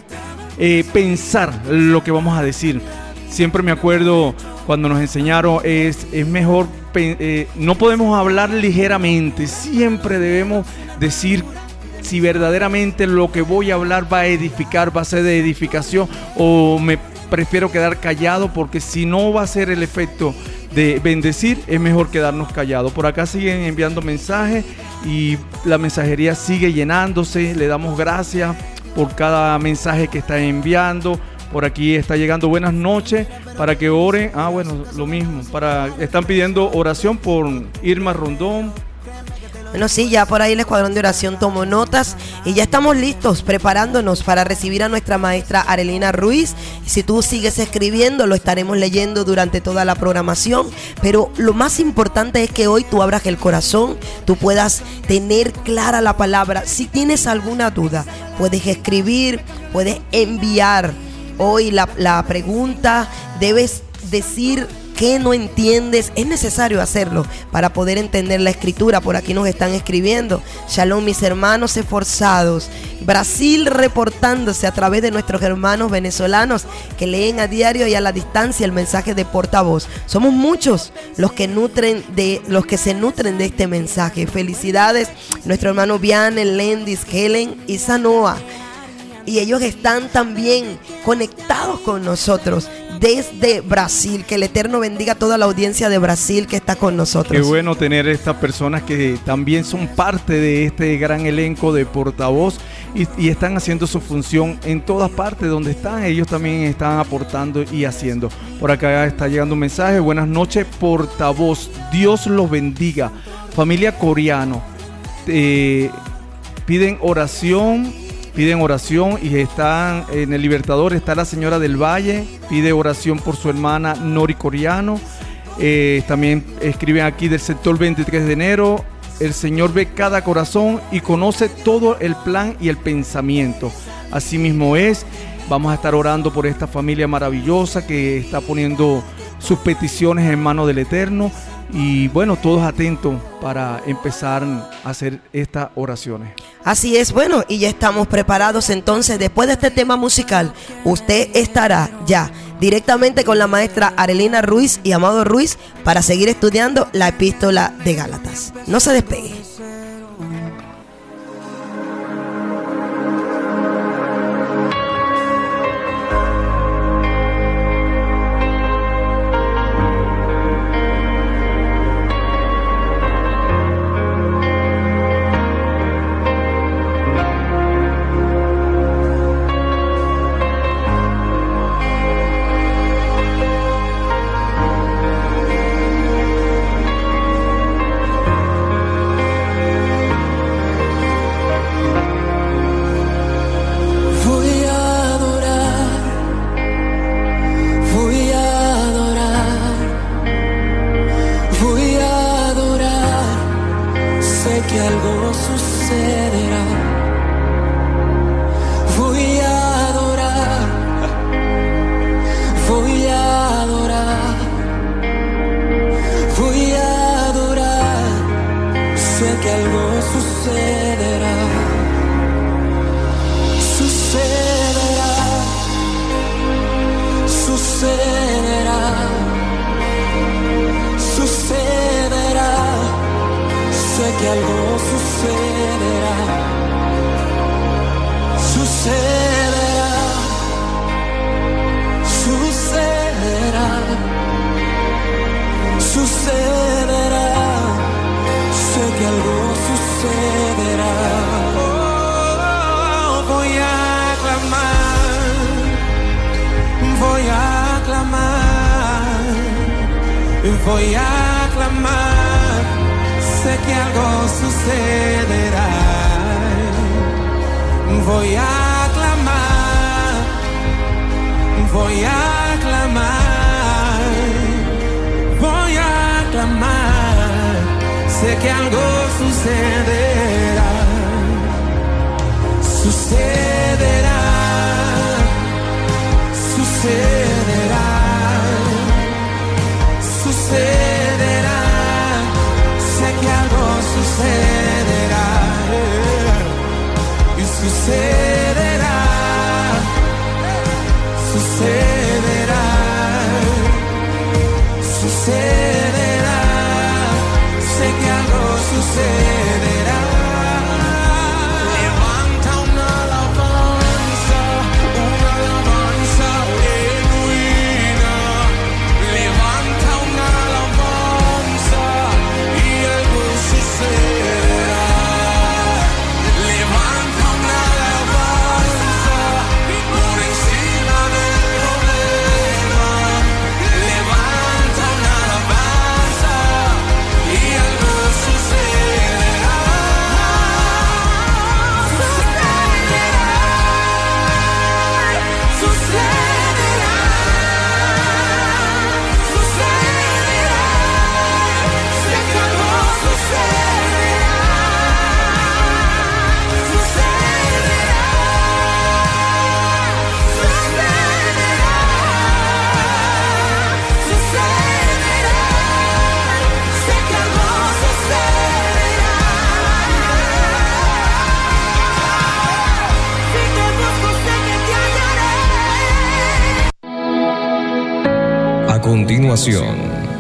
eh, pensar lo que vamos a decir. Siempre me acuerdo cuando nos enseñaron, es, es mejor, eh, no podemos hablar ligeramente. Siempre debemos decir si verdaderamente lo que voy a hablar va a edificar, va a ser de edificación o me prefiero quedar callado porque si no va a ser el efecto de bendecir, es mejor quedarnos callados. Por acá siguen enviando mensajes y la mensajería sigue llenándose. Le damos gracias por cada mensaje que están enviando. Por aquí está llegando buenas noches para que oren. Ah, bueno, lo mismo. Para están pidiendo oración por Irma Rondón, Bueno, sí, ya por ahí el escuadrón de oración tomó notas y ya estamos listos, preparándonos para recibir a nuestra maestra Arelina Ruiz. Si tú sigues escribiendo, lo estaremos leyendo durante toda la programación. Pero lo más importante es que hoy tú abras el corazón, tú puedas tener clara la palabra. Si tienes alguna duda, puedes escribir, puedes enviar. Hoy la, la pregunta, debes decir que no entiendes, es necesario hacerlo para poder entender la escritura. Por aquí nos están escribiendo. Shalom, mis hermanos esforzados. Brasil reportándose a través de nuestros hermanos venezolanos que leen a diario y a la distancia el mensaje de portavoz. Somos muchos los que nutren de los que se nutren de este mensaje. Felicidades, nuestro hermano Viane, Lendis, Helen y Sanoa. Y ellos están también conectados con nosotros desde Brasil. Que el Eterno bendiga a toda la audiencia de Brasil que está con nosotros. Qué bueno tener estas personas que también son parte de este gran elenco de portavoz y, están haciendo su función en todas partes donde están. Ellos también están aportando y haciendo. Por acá está llegando un mensaje. Buenas noches, portavoz. Dios los bendiga. Familia coreano. eh, piden oración. Piden oración y están en el Libertador. Está la señora del Valle. Pide oración por su hermana Nori Coreano. Eh, también escriben aquí del sector 23 de enero. El Señor ve cada corazón y conoce todo el plan y el pensamiento. Así mismo es. Vamos a estar orando por esta familia maravillosa que está poniendo sus peticiones en manos del Eterno. Y bueno, todos atentos para empezar a hacer estas oraciones. Así es, bueno, y ya estamos preparados entonces, después de este tema musical, usted estará ya directamente con la maestra Arelina Ruiz y Amado Ruiz para seguir estudiando la epístola de Gálatas. No se despegue.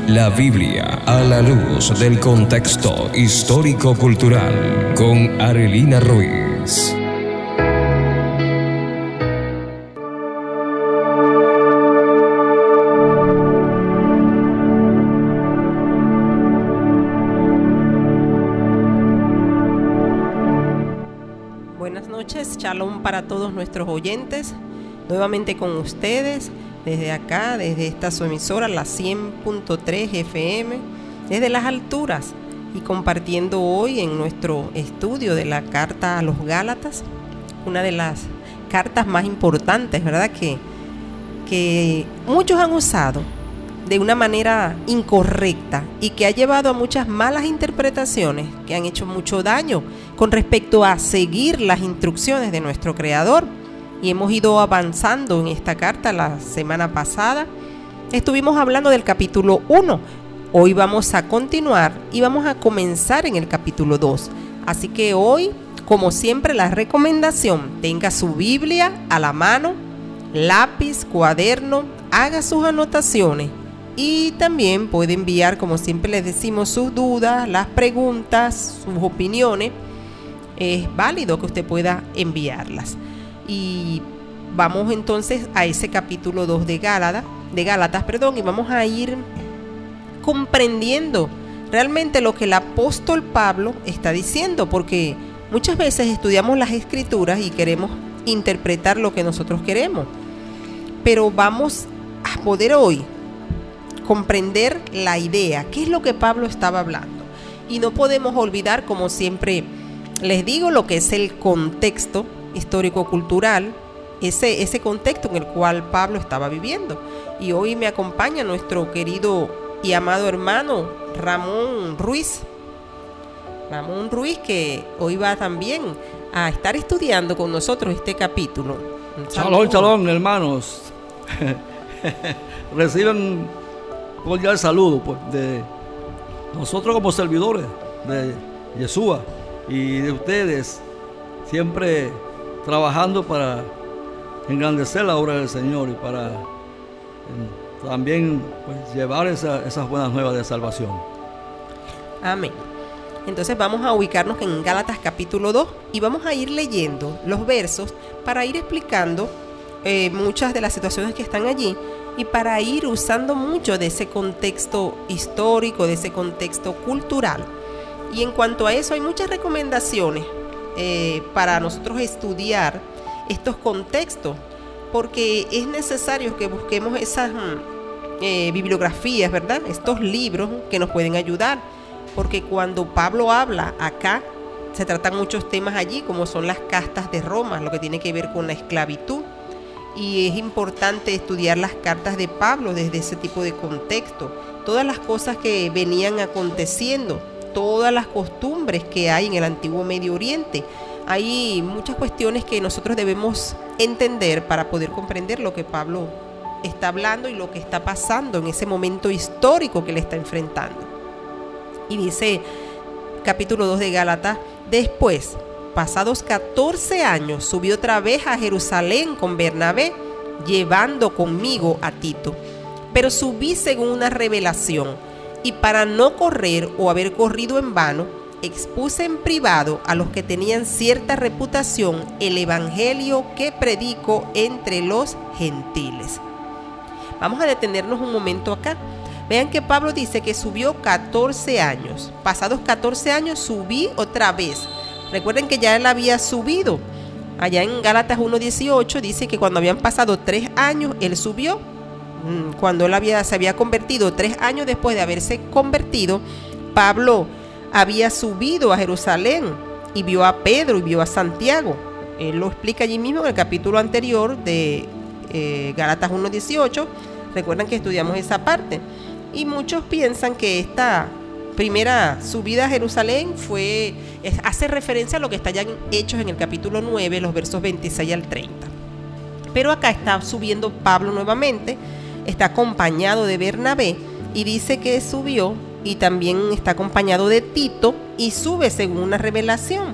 La Biblia a la luz del contexto histórico-cultural con Arelina Ruiz. Buenas noches, shalom para todos nuestros oyentes. Nuevamente con ustedes desde acá, desde esta su emisora, la 100.3 FM, desde las alturas y compartiendo hoy en nuestro estudio de la carta a los Gálatas, una de las cartas más importantes, ¿verdad? Que, que muchos han usado de una manera incorrecta y que ha llevado a muchas malas interpretaciones que han hecho mucho daño con respecto a seguir las instrucciones de nuestro Creador. Y hemos ido avanzando en esta carta la semana pasada. Estuvimos hablando del capítulo 1. Hoy vamos a continuar y vamos a comenzar en el capítulo 2. Así que hoy, como siempre, la recomendación, tenga su Biblia a la mano, lápiz, cuaderno, haga sus anotaciones y también puede enviar, como siempre les decimos, sus dudas, las preguntas, sus opiniones. Es válido que usted pueda enviarlas. Y vamos entonces a ese capítulo 2 de Gálatas, de Gálatas, perdón, y vamos a ir comprendiendo realmente lo que el apóstol Pablo está diciendo, porque muchas veces estudiamos las escrituras y queremos interpretar lo que nosotros queremos. Pero vamos a poder hoy comprender la idea, qué es lo que Pablo estaba hablando. Y no podemos olvidar, como siempre les digo, lo que es el contexto histórico-cultural, ese, ese contexto en el cual Pablo estaba viviendo. Y hoy me acompaña nuestro querido y amado hermano Ramón Ruiz. Ramón Ruiz que hoy va también a estar estudiando con nosotros este capítulo. Chalón, chalón, hermanos. Reciben cordial saludo pues, de nosotros como servidores de Yeshua y de ustedes, siempre trabajando para engrandecer la obra del Señor y para eh, también pues, llevar esas buenas nuevas de salvación. Amén. Entonces vamos a ubicarnos en Gálatas capítulo 2 y vamos a ir leyendo los versos para ir explicando eh, muchas de las situaciones que están allí y para ir usando mucho de ese contexto histórico, de ese contexto cultural. Y en cuanto a eso hay muchas recomendaciones eh, para nosotros estudiar estos contextos, porque es necesario que busquemos esas mm, eh, bibliografías, ¿verdad? Estos libros que nos pueden ayudar, porque cuando Pablo habla acá, se tratan muchos temas allí, como son las castas de Roma, lo que tiene que ver con la esclavitud y es importante estudiar las cartas de Pablo desde ese tipo de contexto. Todas las cosas que venían aconteciendo, todas las costumbres que hay en el antiguo Medio Oriente. Hay muchas cuestiones que nosotros debemos entender para poder comprender lo que Pablo está hablando y lo que está pasando en ese momento histórico que le está enfrentando. Y dice capítulo 2 de Gálatas, después pasados 14 años, subí otra vez a Jerusalén con Bernabé, llevando conmigo a Tito. Pero subí según una revelación, y para no correr o haber corrido en vano, expuse en privado a los que tenían cierta reputación el evangelio que predico entre los gentiles. Vamos a detenernos un momento acá. Vean que Pablo dice que subió 14 años. Pasados 14 años subí otra vez Recuerden que ya él había subido. Allá en Gálatas 1.18 dice que cuando habían pasado tres años, él subió. Mm, cuando él había, se había convertido, tres años después de haberse convertido, Pablo había subido a Jerusalén y vio a Pedro y vio a Santiago. Él lo explica allí mismo en el capítulo anterior de eh, Gálatas 1.18. Recuerdan que estudiamos esa parte. Y muchos piensan que esta primera subida a Jerusalén fue, hace referencia a lo que está ya hechos en el capítulo 9, los versos 26 al 30. Pero acá está subiendo Pablo nuevamente, está acompañado de Bernabé y dice que subió y también está acompañado de Tito y sube según una revelación.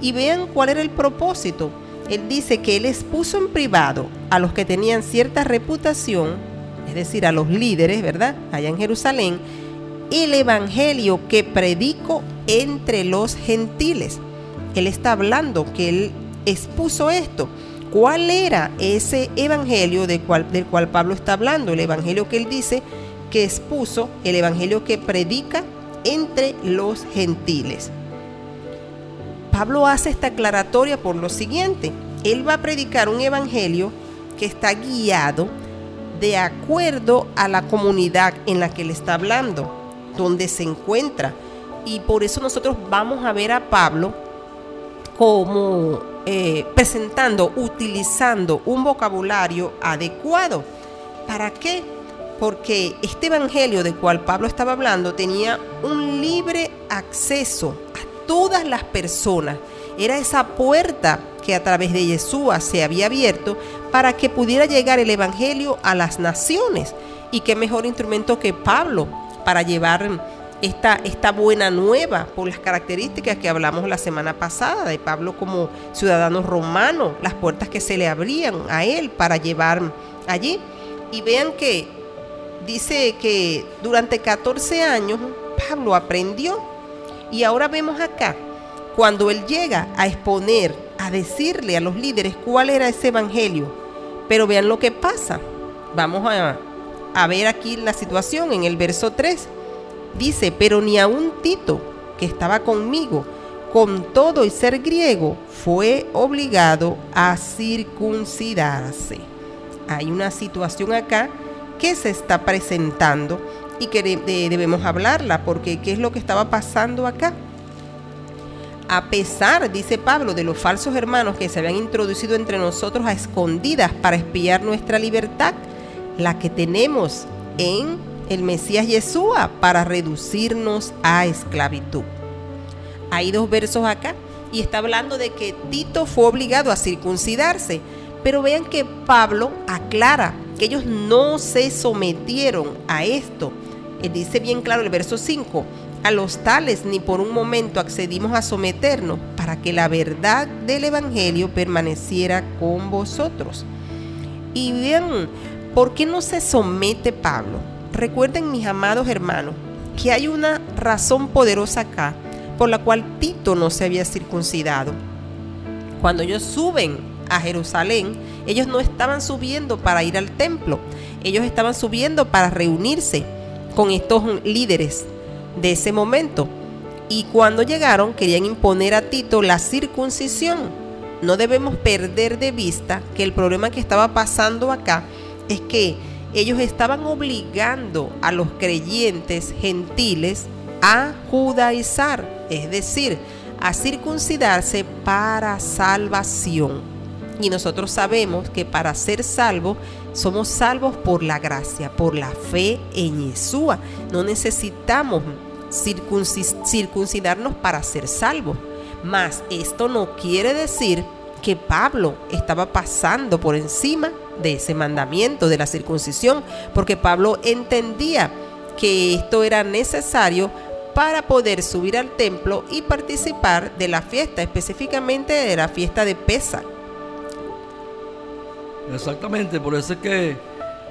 Y vean cuál era el propósito. Él dice que él expuso en privado a los que tenían cierta reputación, es decir, a los líderes, ¿verdad? Allá en Jerusalén, el evangelio que predico entre los gentiles. Él está hablando que él expuso esto. ¿Cuál era ese evangelio del cual, Pablo está hablando? El evangelio que él dice que expuso, el evangelio que predica entre los gentiles. Pablo hace esta aclaratoria por lo siguiente. Él va a predicar un evangelio que está guiado de acuerdo a la comunidad en la que él está hablando, donde se encuentra. Y por eso nosotros vamos a ver a Pablo como eh, presentando, utilizando un vocabulario adecuado. ¿Para qué? Porque este evangelio del cual Pablo estaba hablando tenía un libre acceso a todas las personas. Era esa puerta que a través de Yeshua se había abierto para que pudiera llegar el evangelio a las naciones. Y qué mejor instrumento que Pablo para llevar esta, buena nueva por las características que hablamos la semana pasada de Pablo como ciudadano romano, las puertas que se le abrían a él para llevar allí. Y vean que dice que durante 14 años Pablo aprendió y ahora vemos acá, cuando él llega a exponer, a decirle a los líderes cuál era ese evangelio, pero vean lo que pasa. Vamos a, a ver aquí la situación en el verso 3 Dice, pero ni aun Tito, que estaba conmigo, con todo y ser griego, fue obligado a circuncidarse. Hay una situación acá que se está presentando y que debemos hablarla, porque ¿qué es lo que estaba pasando acá? A pesar, dice Pablo, de los falsos hermanos que se habían introducido entre nosotros a escondidas para espiar nuestra libertad, la que tenemos en el Mesías Yeshua para reducirnos a esclavitud. Hay dos versos acá y está hablando de que Tito fue obligado a circuncidarse, pero vean que Pablo aclara que ellos no se sometieron a esto. Él dice bien claro el verso 5, a los tales ni por un momento accedimos a someternos para que la verdad del Evangelio permaneciera con vosotros. Y vean, ¿por qué no se somete Pablo? Recuerden mis amados hermanos que hay una razón poderosa acá por la cual Tito no se había circuncidado. Cuando ellos suben a Jerusalén, ellos no estaban subiendo para ir al templo, ellos estaban subiendo para reunirse con estos líderes de ese momento. Y cuando llegaron querían imponer a Tito la circuncisión. No debemos perder de vista que el problema que estaba pasando acá es que ellos estaban obligando a los creyentes gentiles a judaizar, es decir, a circuncidarse para salvación. Y nosotros sabemos que para ser salvos somos salvos por la gracia, por la fe en Yeshua. No necesitamos circuncidarnos para ser salvos. Mas esto no quiere decir que Pablo estaba pasando por encima de ese mandamiento de la circuncisión, porque Pablo entendía que esto era necesario para poder subir al templo y participar de la fiesta, específicamente de la fiesta de Pesa. Exactamente, por eso es que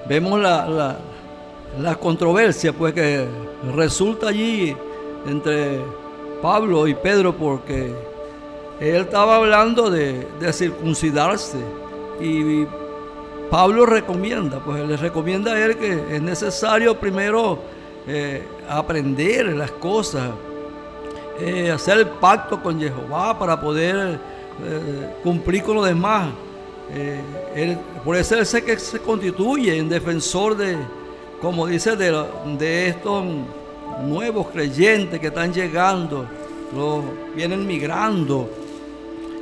vemos la, la, controversia pues que resulta allí entre Pablo y Pedro porque él estaba hablando de, de circuncidarse y Pablo recomienda, pues le recomienda a él que es necesario primero eh, aprender las cosas, eh, hacer el pacto con Jehová para poder eh, cumplir con lo demás. por eso él se, que se constituye en defensor de, como dice, de, de estos nuevos creyentes que están llegando, los vienen migrando,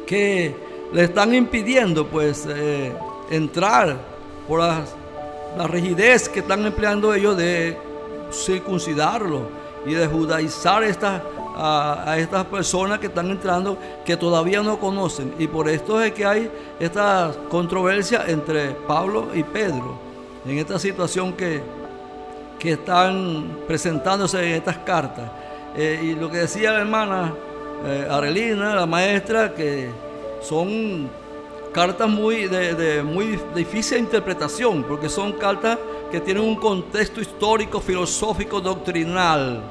que le están impidiendo pues entrar por la, rigidez que están empleando ellos de circuncidarlo y de judaizar a, estas personas que están entrando que todavía no conocen. Y por esto es que hay esta controversia entre Pablo y Pedro en esta situación que, que están presentándose en estas cartas. Eh, y lo que decía la hermana eh, Arelina, la maestra, que son cartas muy de, muy difícil interpretación, porque son cartas que tienen un contexto histórico, filosófico, doctrinal,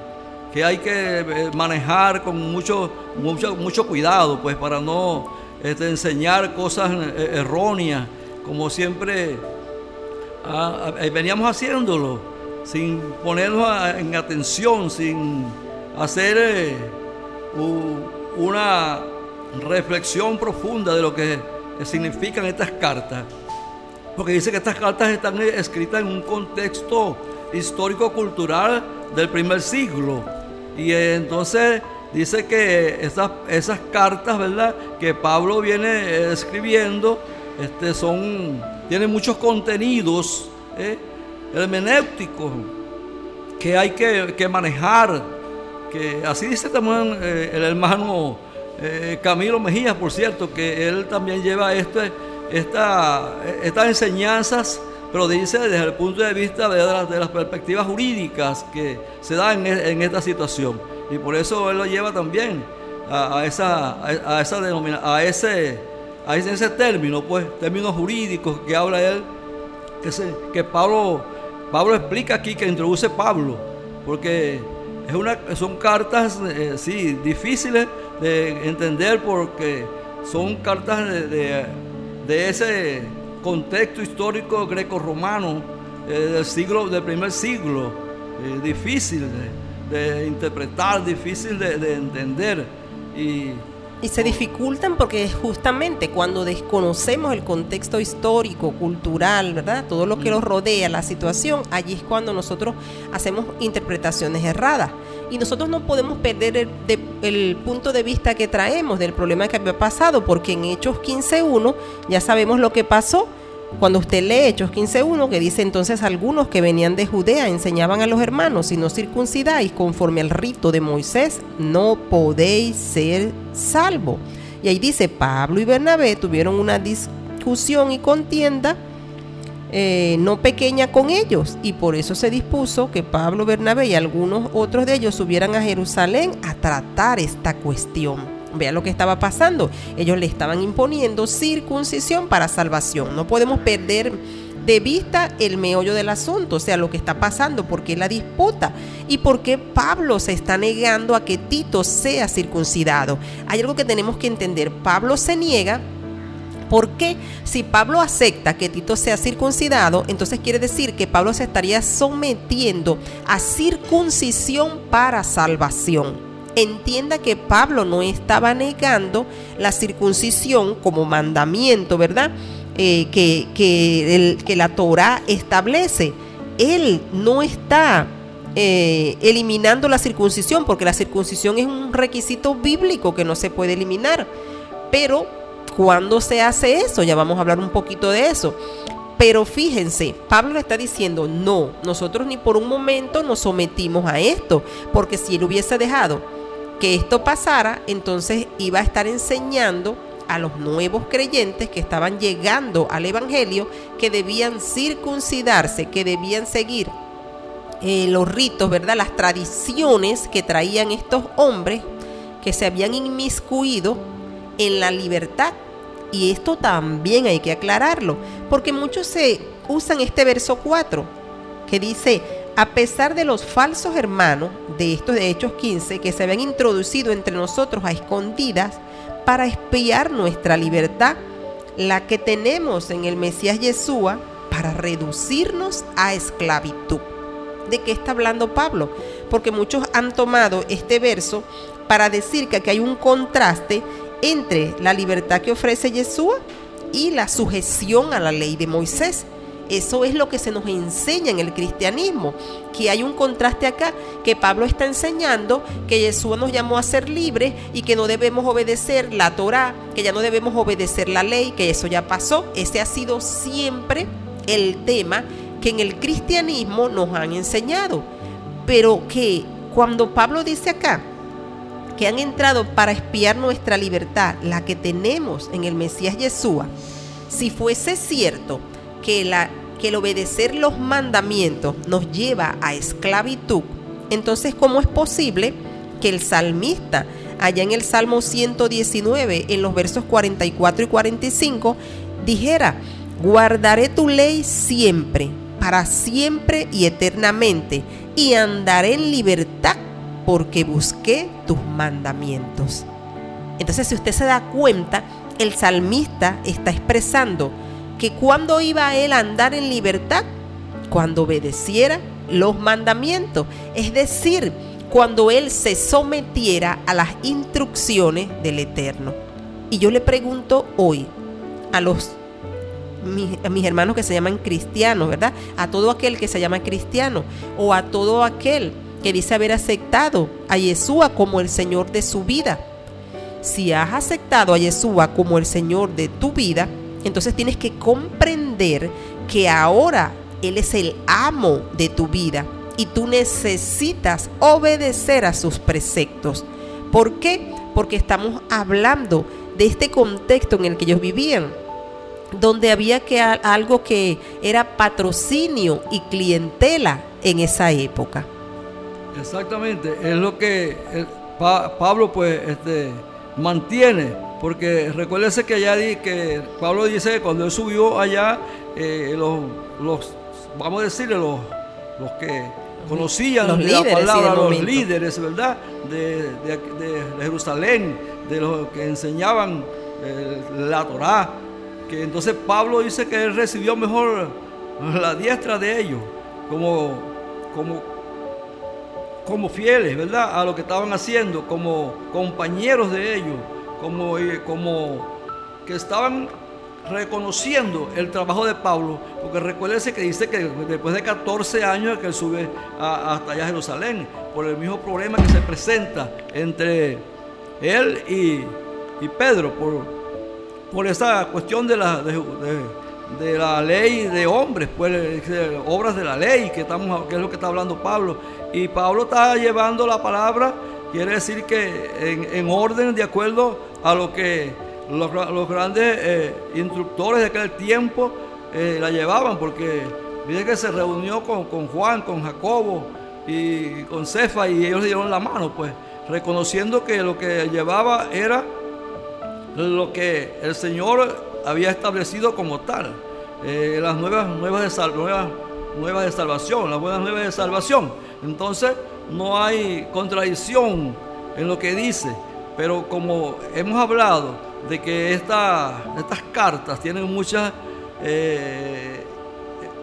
que hay que eh, manejar con mucho, mucho, mucho cuidado, pues para no este, enseñar cosas eh, erróneas, como siempre ah, ah, eh, veníamos haciéndolo, sin ponernos en atención, sin hacer una reflexión profunda de lo que significan estas cartas. Porque dice que estas cartas están escritas en un contexto histórico-cultural del primer siglo. Y entonces dice que esas, cartas, ¿verdad? Que Pablo viene escribiendo, este, son, tienen muchos contenidos ¿eh? hermenéuticos que hay que, que manejar. Que así dice también eh, el hermano eh, Camilo Mejía, por cierto, que él también lleva este, esta, estas enseñanzas, pero dice desde el punto de vista de, las, perspectivas jurídicas que se dan en, esta situación. Y por eso él lo lleva también a, esa, a, a esa a ese, a ese término, pues, términos jurídicos que habla él, que, se, que Pablo, Pablo explica aquí, que introduce Pablo, porque es una, son cartas, eh, sí, difíciles de entender porque son cartas de, de, ese contexto histórico greco-romano eh, del siglo, del primer siglo, eh, difícil de, de, interpretar, difícil de, de entender. Y, y se dificultan porque justamente cuando desconocemos el contexto histórico, cultural, ¿verdad? Todo lo que nos rodea, la situación, allí es cuando nosotros hacemos interpretaciones erradas. Y nosotros no podemos perder el, de, el punto de vista que traemos del problema que había pasado, porque en Hechos 15.1 ya sabemos lo que pasó. Cuando usted lee Hechos 15.1, que dice entonces algunos que venían de Judea enseñaban a los hermanos, si no circuncidáis conforme al rito de Moisés, no podéis ser salvo. Y ahí dice, Pablo y Bernabé tuvieron una discusión y contienda eh, no pequeña con ellos, y por eso se dispuso que Pablo, Bernabé y algunos otros de ellos subieran a Jerusalén a tratar esta cuestión. Vea lo que estaba pasando. Ellos le estaban imponiendo circuncisión para salvación. No podemos perder de vista el meollo del asunto, o sea, lo que está pasando, por qué la disputa y por qué Pablo se está negando a que Tito sea circuncidado. Hay algo que tenemos que entender. Pablo se niega porque si Pablo acepta que Tito sea circuncidado, entonces quiere decir que Pablo se estaría sometiendo a circuncisión para salvación entienda que Pablo no estaba negando la circuncisión como mandamiento, ¿verdad? Eh, que, que, la Torah establece. Él no está eh, eliminando la circuncisión, porque la circuncisión es un requisito bíblico que no se puede eliminar. Pero cuando se hace eso, ya vamos a hablar un poquito de eso. Pero fíjense, Pablo está diciendo, no, nosotros ni por un momento nos sometimos a esto, porque si él hubiese dejado que esto pasara, entonces iba a estar enseñando a los nuevos creyentes que estaban llegando al Evangelio que debían circuncidarse, que debían seguir eh, los ritos, ¿verdad? Las tradiciones que traían estos hombres que se habían inmiscuido en la libertad. Y esto también hay que aclararlo, porque muchos se usan este verso 4 que dice, a pesar de los falsos hermanos de estos de Hechos 15 que se habían introducido entre nosotros a escondidas para espiar nuestra libertad, la que tenemos en el Mesías Yeshua para reducirnos a esclavitud. ¿De qué está hablando Pablo? Porque muchos han tomado este verso para decir que aquí hay un contraste entre la libertad que ofrece Yeshua y la sujeción a la ley de Moisés. Eso es lo que se nos enseña en el cristianismo, que hay un contraste acá, que Pablo está enseñando que Jesús nos llamó a ser libres y que no debemos obedecer la Torah, que ya no debemos obedecer la ley, que eso ya pasó. Ese ha sido siempre el tema que en el cristianismo nos han enseñado. Pero que cuando Pablo dice acá, que han entrado para espiar nuestra libertad, la que tenemos en el Mesías Yeshua, si fuese cierto que, la, que el obedecer los mandamientos nos lleva a esclavitud, entonces ¿cómo es posible que el salmista, allá en el Salmo 119, en los versos 44 y 45, dijera, guardaré tu ley siempre, para siempre y eternamente, y andaré en libertad porque busqué tus mandamientos. Entonces, si usted se da cuenta, el salmista está expresando que cuando iba a él a andar en libertad, cuando obedeciera los mandamientos, es decir, cuando él se sometiera a las instrucciones del Eterno. Y yo le pregunto hoy a los mis, a mis hermanos que se llaman cristianos, ¿verdad? A todo aquel que se llama cristiano o a todo aquel que dice haber aceptado a Yeshua como el Señor de su vida. Si has aceptado a Yeshua como el Señor de tu vida, entonces tienes que comprender que ahora Él es el amo de tu vida y tú necesitas obedecer a sus preceptos. ¿Por qué? Porque estamos hablando de este contexto en el que ellos vivían, donde había que algo que era patrocinio y clientela en esa época. Exactamente, es lo que Pa- Pablo pues este, mantiene, porque recuérdese que allá di- que Pablo dice que cuando él subió allá, eh, los, los, vamos a decirle, los, los que conocían los la líderes, palabra, los líderes, ¿verdad? De, de- de Jerusalén, de los que enseñaban eh, la Torá, que entonces Pablo dice que él recibió mejor la diestra de ellos, como, como como fieles, ¿verdad? A lo que estaban haciendo, como compañeros de ellos, como, eh, como que estaban reconociendo el trabajo de Pablo, porque recuérdese que dice que después de 14 años que él sube hasta allá a Jerusalén, por el mismo problema que se presenta entre él y, y Pedro, por, por esa cuestión de la, de, la ley de hombres, pues obras de la ley, que, estamos, que es lo que está hablando Pablo. Y Pablo está llevando la palabra, quiere decir que en, en orden, de acuerdo a lo que los, los grandes eh, instructores de aquel tiempo eh, la llevaban, porque dice que se reunió con, con Juan, con Jacobo y con Cefa y ellos le dieron la mano, pues reconociendo que lo que llevaba era lo que el Señor había establecido como tal, eh, las nuevas, nuevas, de sal- nuevas, nuevas de salvación, las buenas nuevas de salvación. Entonces no hay contradicción en lo que dice, pero como hemos hablado de que esta- estas cartas tienen muchas, eh,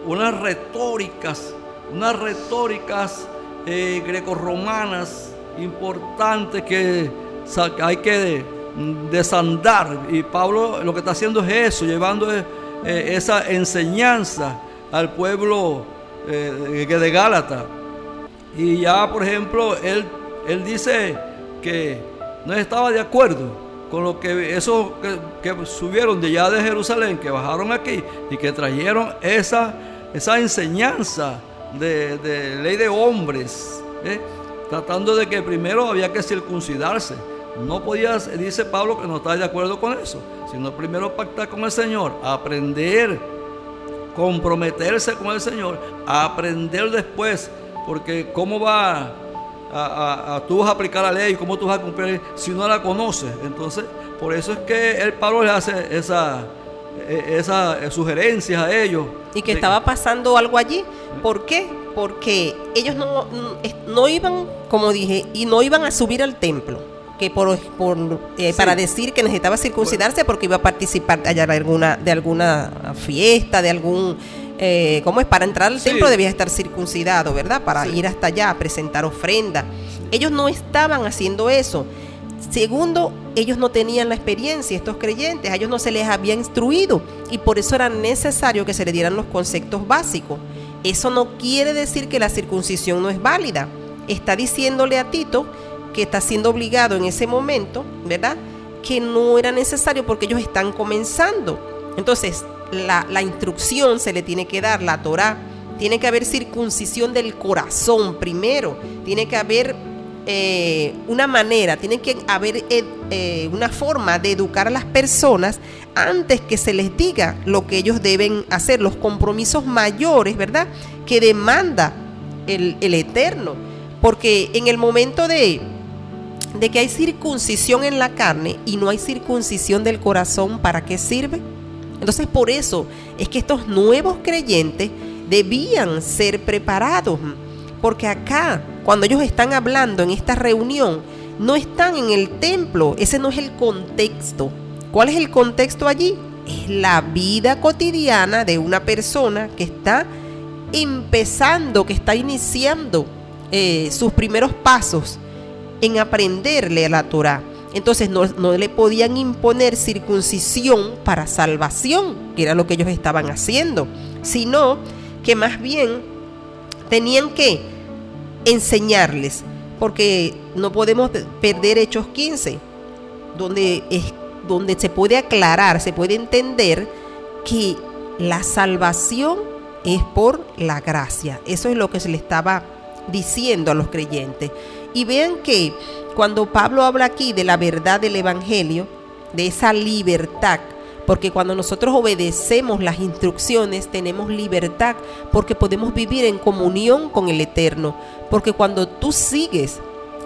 unas retóricas, unas retóricas eh, grecorromanas importantes que hay que desandar. Y Pablo lo que está haciendo es eso, llevando eh, esa enseñanza al pueblo eh, de de Gálata. Y ya, por ejemplo, él, él dice que no estaba de acuerdo con lo que esos que, subieron de allá de Jerusalén, que bajaron aquí y que trajeron esa, esa enseñanza de, de ley de hombres, ¿eh? tratando de que primero había que circuncidarse. No podía, dice Pablo, que no está de acuerdo con eso, sino primero pactar con el Señor, aprender comprometerse con el Señor, aprender después, porque cómo va a, a- a- tú vas a aplicar la ley, cómo tú vas a cumplir si no la conoces. Entonces, por eso es que el Pablo le hace esa, eh, esas eh, sugerencias a ellos. Y que estaba pasando algo allí. ¿Por qué? Porque ellos no, no iban, como dije, y no iban a subir al templo. Que por, por, eh, Sí. para decir que necesitaba circuncidarse porque iba a participar allá de alguna, de alguna fiesta, de algún. Eh, ¿Cómo es? Para entrar al Sí. templo debía estar circuncidado, ¿verdad? Para Sí. ir hasta allá a presentar ofrenda. Ellos no estaban haciendo eso. Segundo, ellos no tenían la experiencia, estos creyentes, a ellos no se les había instruido y por eso era necesario que se les dieran los conceptos básicos. Eso no quiere decir que la circuncisión no es válida. Está diciéndole a Tito que está siendo obligado en ese momento, ¿verdad? Que no era necesario porque ellos están comenzando. Entonces, la, instrucción se le tiene que dar, la Torah. Tiene que haber circuncisión del corazón primero. Tiene que haber eh, una manera, tiene que haber eh, eh, una forma de educar a las personas antes que se les diga lo que ellos deben hacer, los compromisos mayores, ¿verdad? Que demanda el, el Eterno. Porque en el momento de, de que hay circuncisión en la carne y no hay circuncisión del corazón, ¿para qué sirve? Entonces por eso es que estos nuevos creyentes debían ser preparados. Porque acá, cuando ellos están hablando en esta reunión, no están en el templo. Ese no es el contexto. ¿Cuál es el contexto allí? Es la vida cotidiana de una persona que está empezando, que está iniciando eh, sus primeros pasos en aprenderle a la Torah. Entonces no, no le podían imponer circuncisión para salvación, que era lo que ellos estaban haciendo, sino que más bien tenían que enseñarles, porque no podemos perder Hechos 15, donde, es, donde se puede aclarar, se puede entender que la salvación es por la gracia. Eso es lo que se le estaba diciendo a los creyentes. Y vean que cuando Pablo habla aquí de la verdad del Evangelio, de esa libertad, porque cuando nosotros obedecemos las instrucciones tenemos libertad, porque podemos vivir en comunión con el Eterno, porque cuando tú sigues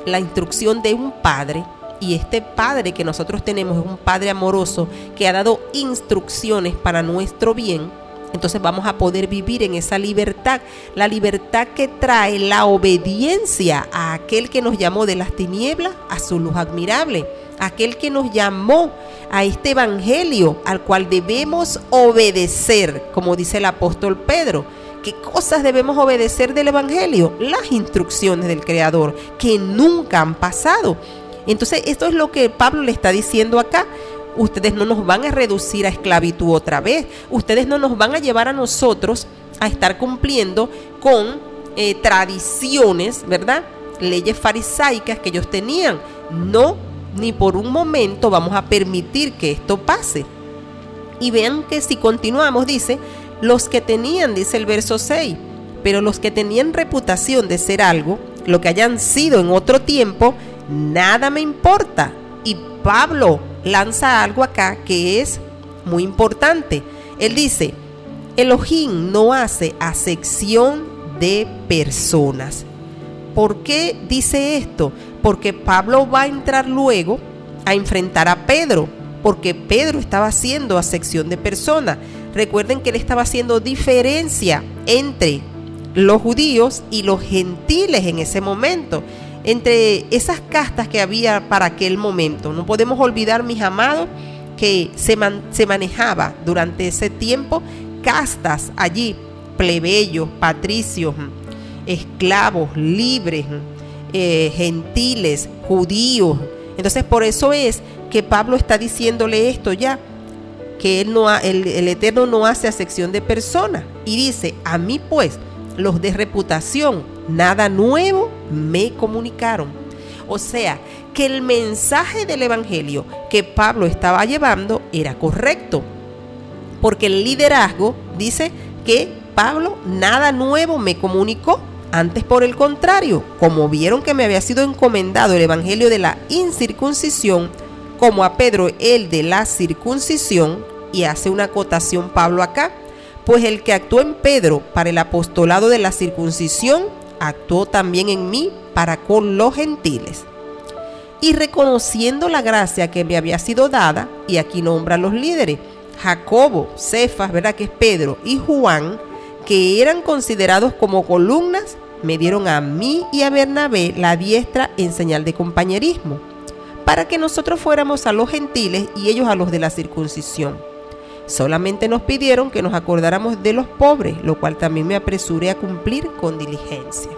la instrucción de un padre, y este padre que nosotros tenemos es un padre amoroso que ha dado instrucciones para nuestro bien, entonces vamos a poder vivir en esa libertad, la libertad que trae la obediencia a aquel que nos llamó de las tinieblas a su luz admirable, aquel que nos llamó a este evangelio al cual debemos obedecer, como dice el apóstol Pedro. ¿Qué cosas debemos obedecer del evangelio? Las instrucciones del Creador que nunca han pasado. Entonces, esto es lo que Pablo le está diciendo acá ustedes no nos van a reducir a esclavitud otra vez, ustedes no nos van a llevar a nosotros a estar cumpliendo con eh, tradiciones, ¿verdad? Leyes farisaicas que ellos tenían. No, ni por un momento vamos a permitir que esto pase. Y vean que si continuamos, dice, los que tenían, dice el verso 6, pero los que tenían reputación de ser algo, lo que hayan sido en otro tiempo, nada me importa. Pablo lanza algo acá que es muy importante. Él dice, Elohim no hace acepción de personas. ¿Por qué dice esto? Porque Pablo va a entrar luego a enfrentar a Pedro, porque Pedro estaba haciendo acepción de personas. Recuerden que él estaba haciendo diferencia entre los judíos y los gentiles en ese momento entre esas castas que había para aquel momento. No podemos olvidar, mis amados, que se, manejaba durante ese tiempo castas allí, plebeyos, patricios, esclavos, libres, eh, gentiles, judíos. Entonces por eso es que Pablo está diciéndole esto ya, que él no el, el Eterno no hace acepción de personas. Y dice, a mí pues, los de reputación, nada nuevo me comunicaron. O sea, que el mensaje del Evangelio que Pablo estaba llevando era correcto. Porque el liderazgo dice que Pablo nada nuevo me comunicó. Antes, por el contrario, como vieron que me había sido encomendado el Evangelio de la incircuncisión, como a Pedro el de la circuncisión, y hace una acotación Pablo acá, pues el que actuó en Pedro para el apostolado de la circuncisión, actuó también en mí para con los gentiles. Y reconociendo la gracia que me había sido dada, y aquí nombra a los líderes, Jacobo, Cefas, ¿verdad? Que es Pedro, y Juan, que eran considerados como columnas, me dieron a mí y a Bernabé la diestra en señal de compañerismo, para que nosotros fuéramos a los gentiles y ellos a los de la circuncisión. Solamente nos pidieron que nos acordáramos de los pobres, lo cual también me apresuré a cumplir con diligencia.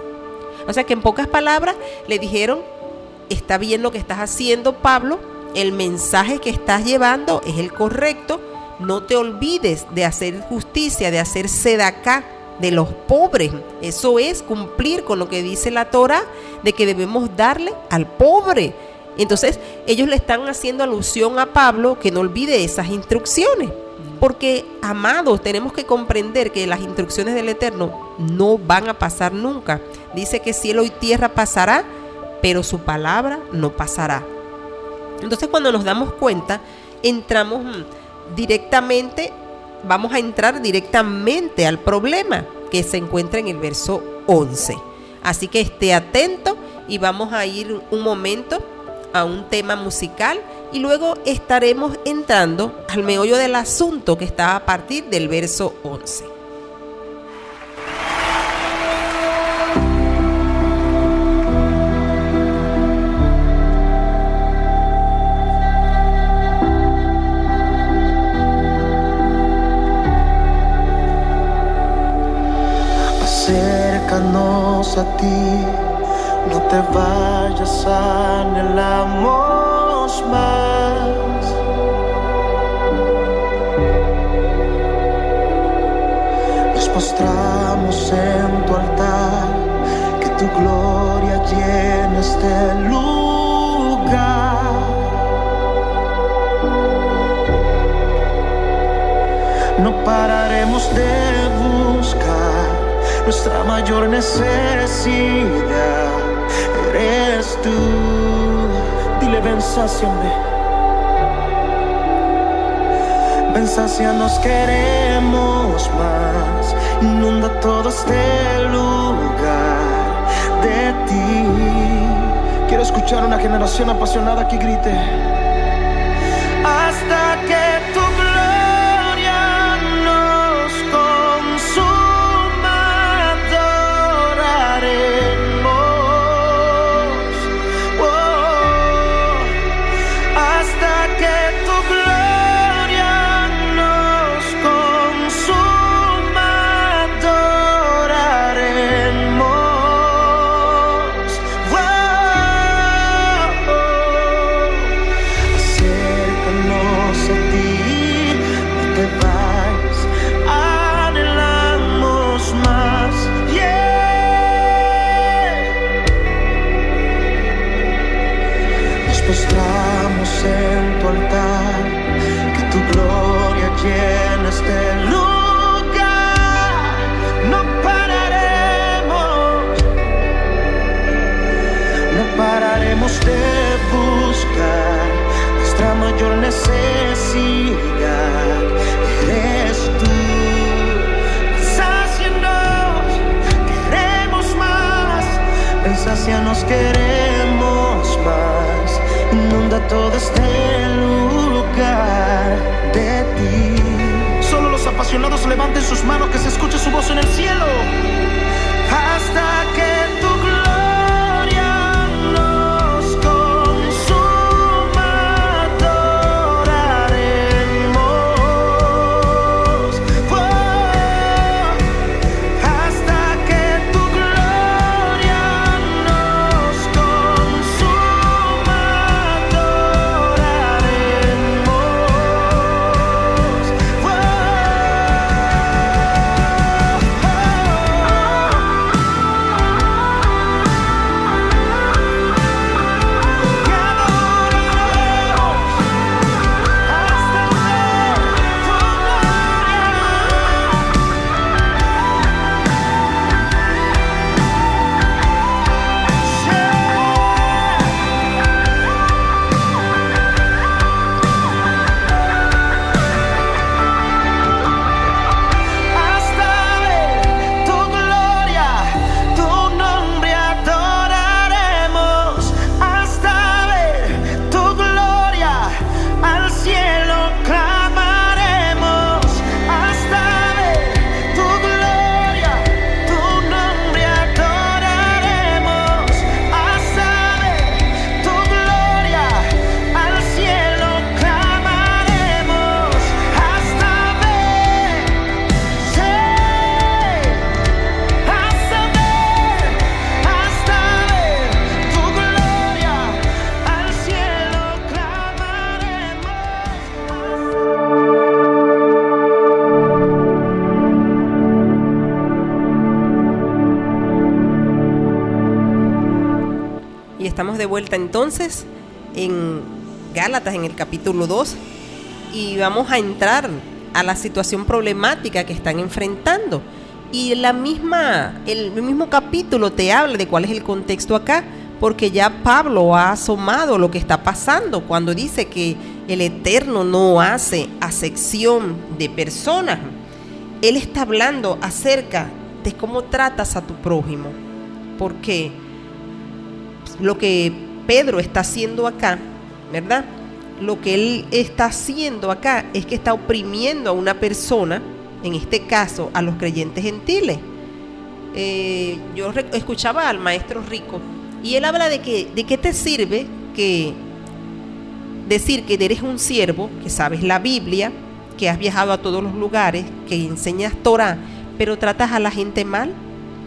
O sea que en pocas palabras le dijeron, está bien lo que estás haciendo, Pablo, el mensaje que estás llevando es el correcto, no te olvides de hacer justicia, de hacer sedacá de los pobres. Eso es cumplir con lo que dice la Torah, de que debemos darle al pobre. Entonces ellos le están haciendo alusión a Pablo que no olvide esas instrucciones. Porque, amados, tenemos que comprender que las instrucciones del Eterno no van a pasar nunca. Dice que cielo y tierra pasará, pero su palabra no pasará. Entonces, cuando nos damos cuenta, entramos mm, directamente, vamos a entrar directamente al problema que se encuentra en el verso 11. Así que esté atento y vamos a ir un momento a un tema musical y luego estaremos entrando al meollo del asunto que está a partir del verso 11. Acércanos a ti, no te vayas en el amor más. Nos postramos en tu altar, que tu gloria llene este lugar. No pararemos de buscar nuestra mayor necesidad. Eres tú. Dile, ven. Ven, nos queremos más. Inunda todo este lugar de ti. Quiero escuchar una generación apasionada que grite. Hasta que Ven, sácianos, queremos más. Inunda todo este lugar de ti. Solo los apasionados levanten sus manos, que se escuche su voz en el cielo. Entonces en Gálatas, en el capítulo 2, y vamos a entrar a la situación problemática que están enfrentando. Y la misma, el mismo capítulo te habla de cuál es el contexto acá, porque ya Pablo ha asomado lo que está pasando cuando dice que el Eterno no hace acepción de personas. Él está hablando acerca de cómo tratas a tu prójimo, porque lo que Pedro está haciendo acá, ¿verdad? Lo que él está haciendo acá es que está oprimiendo a una persona, en este caso a los creyentes gentiles. Eh, yo escuchaba al maestro Rico y él habla de que de qué te sirve que decir que eres un siervo, que sabes la Biblia, que has viajado a todos los lugares, que enseñas Torah, pero tratas a la gente mal.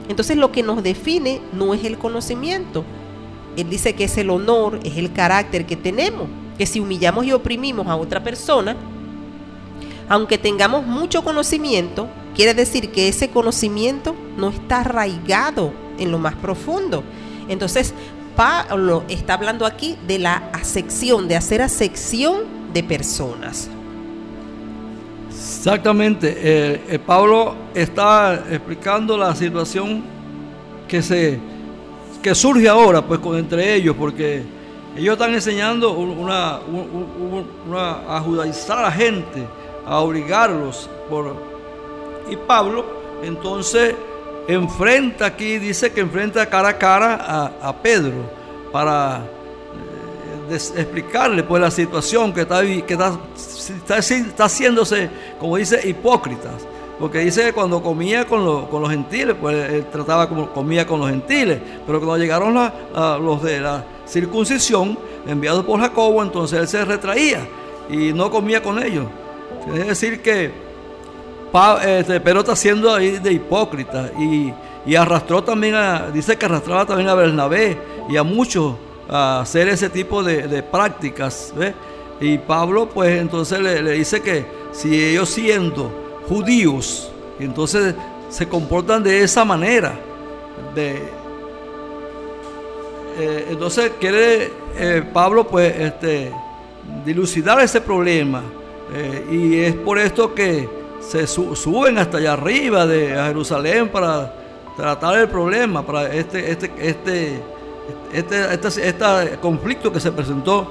Entonces lo que nos define no es el conocimiento. Él dice que es el honor, es el carácter que tenemos. que si humillamos y oprimimos a otra persona, aunque tengamos mucho conocimiento, quiere decir que ese conocimiento no está arraigado en lo más profundo. Entonces, Pablo está hablando aquí de la asección, de hacer asección de personas. Exactamente. eh, eh, Pablo está explicando la situación que se que surge ahora, pues, con entre ellos, porque ellos están enseñando un- una, un- un- una- a judaizar a la gente, a obligarlos por y Pablo entonces enfrenta aquí, dice que enfrenta cara a cara a, Pedro para eh, explicarle pues la situación que está, que está, está, está haciéndose, como dice, hipócritas. Porque dice que cuando comía con, los- con los gentiles, pues él trataba como comía con los gentiles. Pero cuando llegaron los de la circuncisión, enviados por Jacobo, entonces él se retraía y no comía con ellos. Es decir, que este, Pedro está siendo ahí de hipócrita y, y arrastró también a, dice que arrastraba también a Bernabé y a muchos a hacer ese tipo de, prácticas. ¿ve? Y Pablo pues entonces le, le dice que si ellos siendo judíos, entonces se comportan de esa manera, de, eh, entonces quiere eh, Pablo pues este, dilucidar ese problema eh, y es por esto que se su- suben hasta allá arriba de Jerusalén para tratar el problema, para este, este, este, este, este, este conflicto que se presentó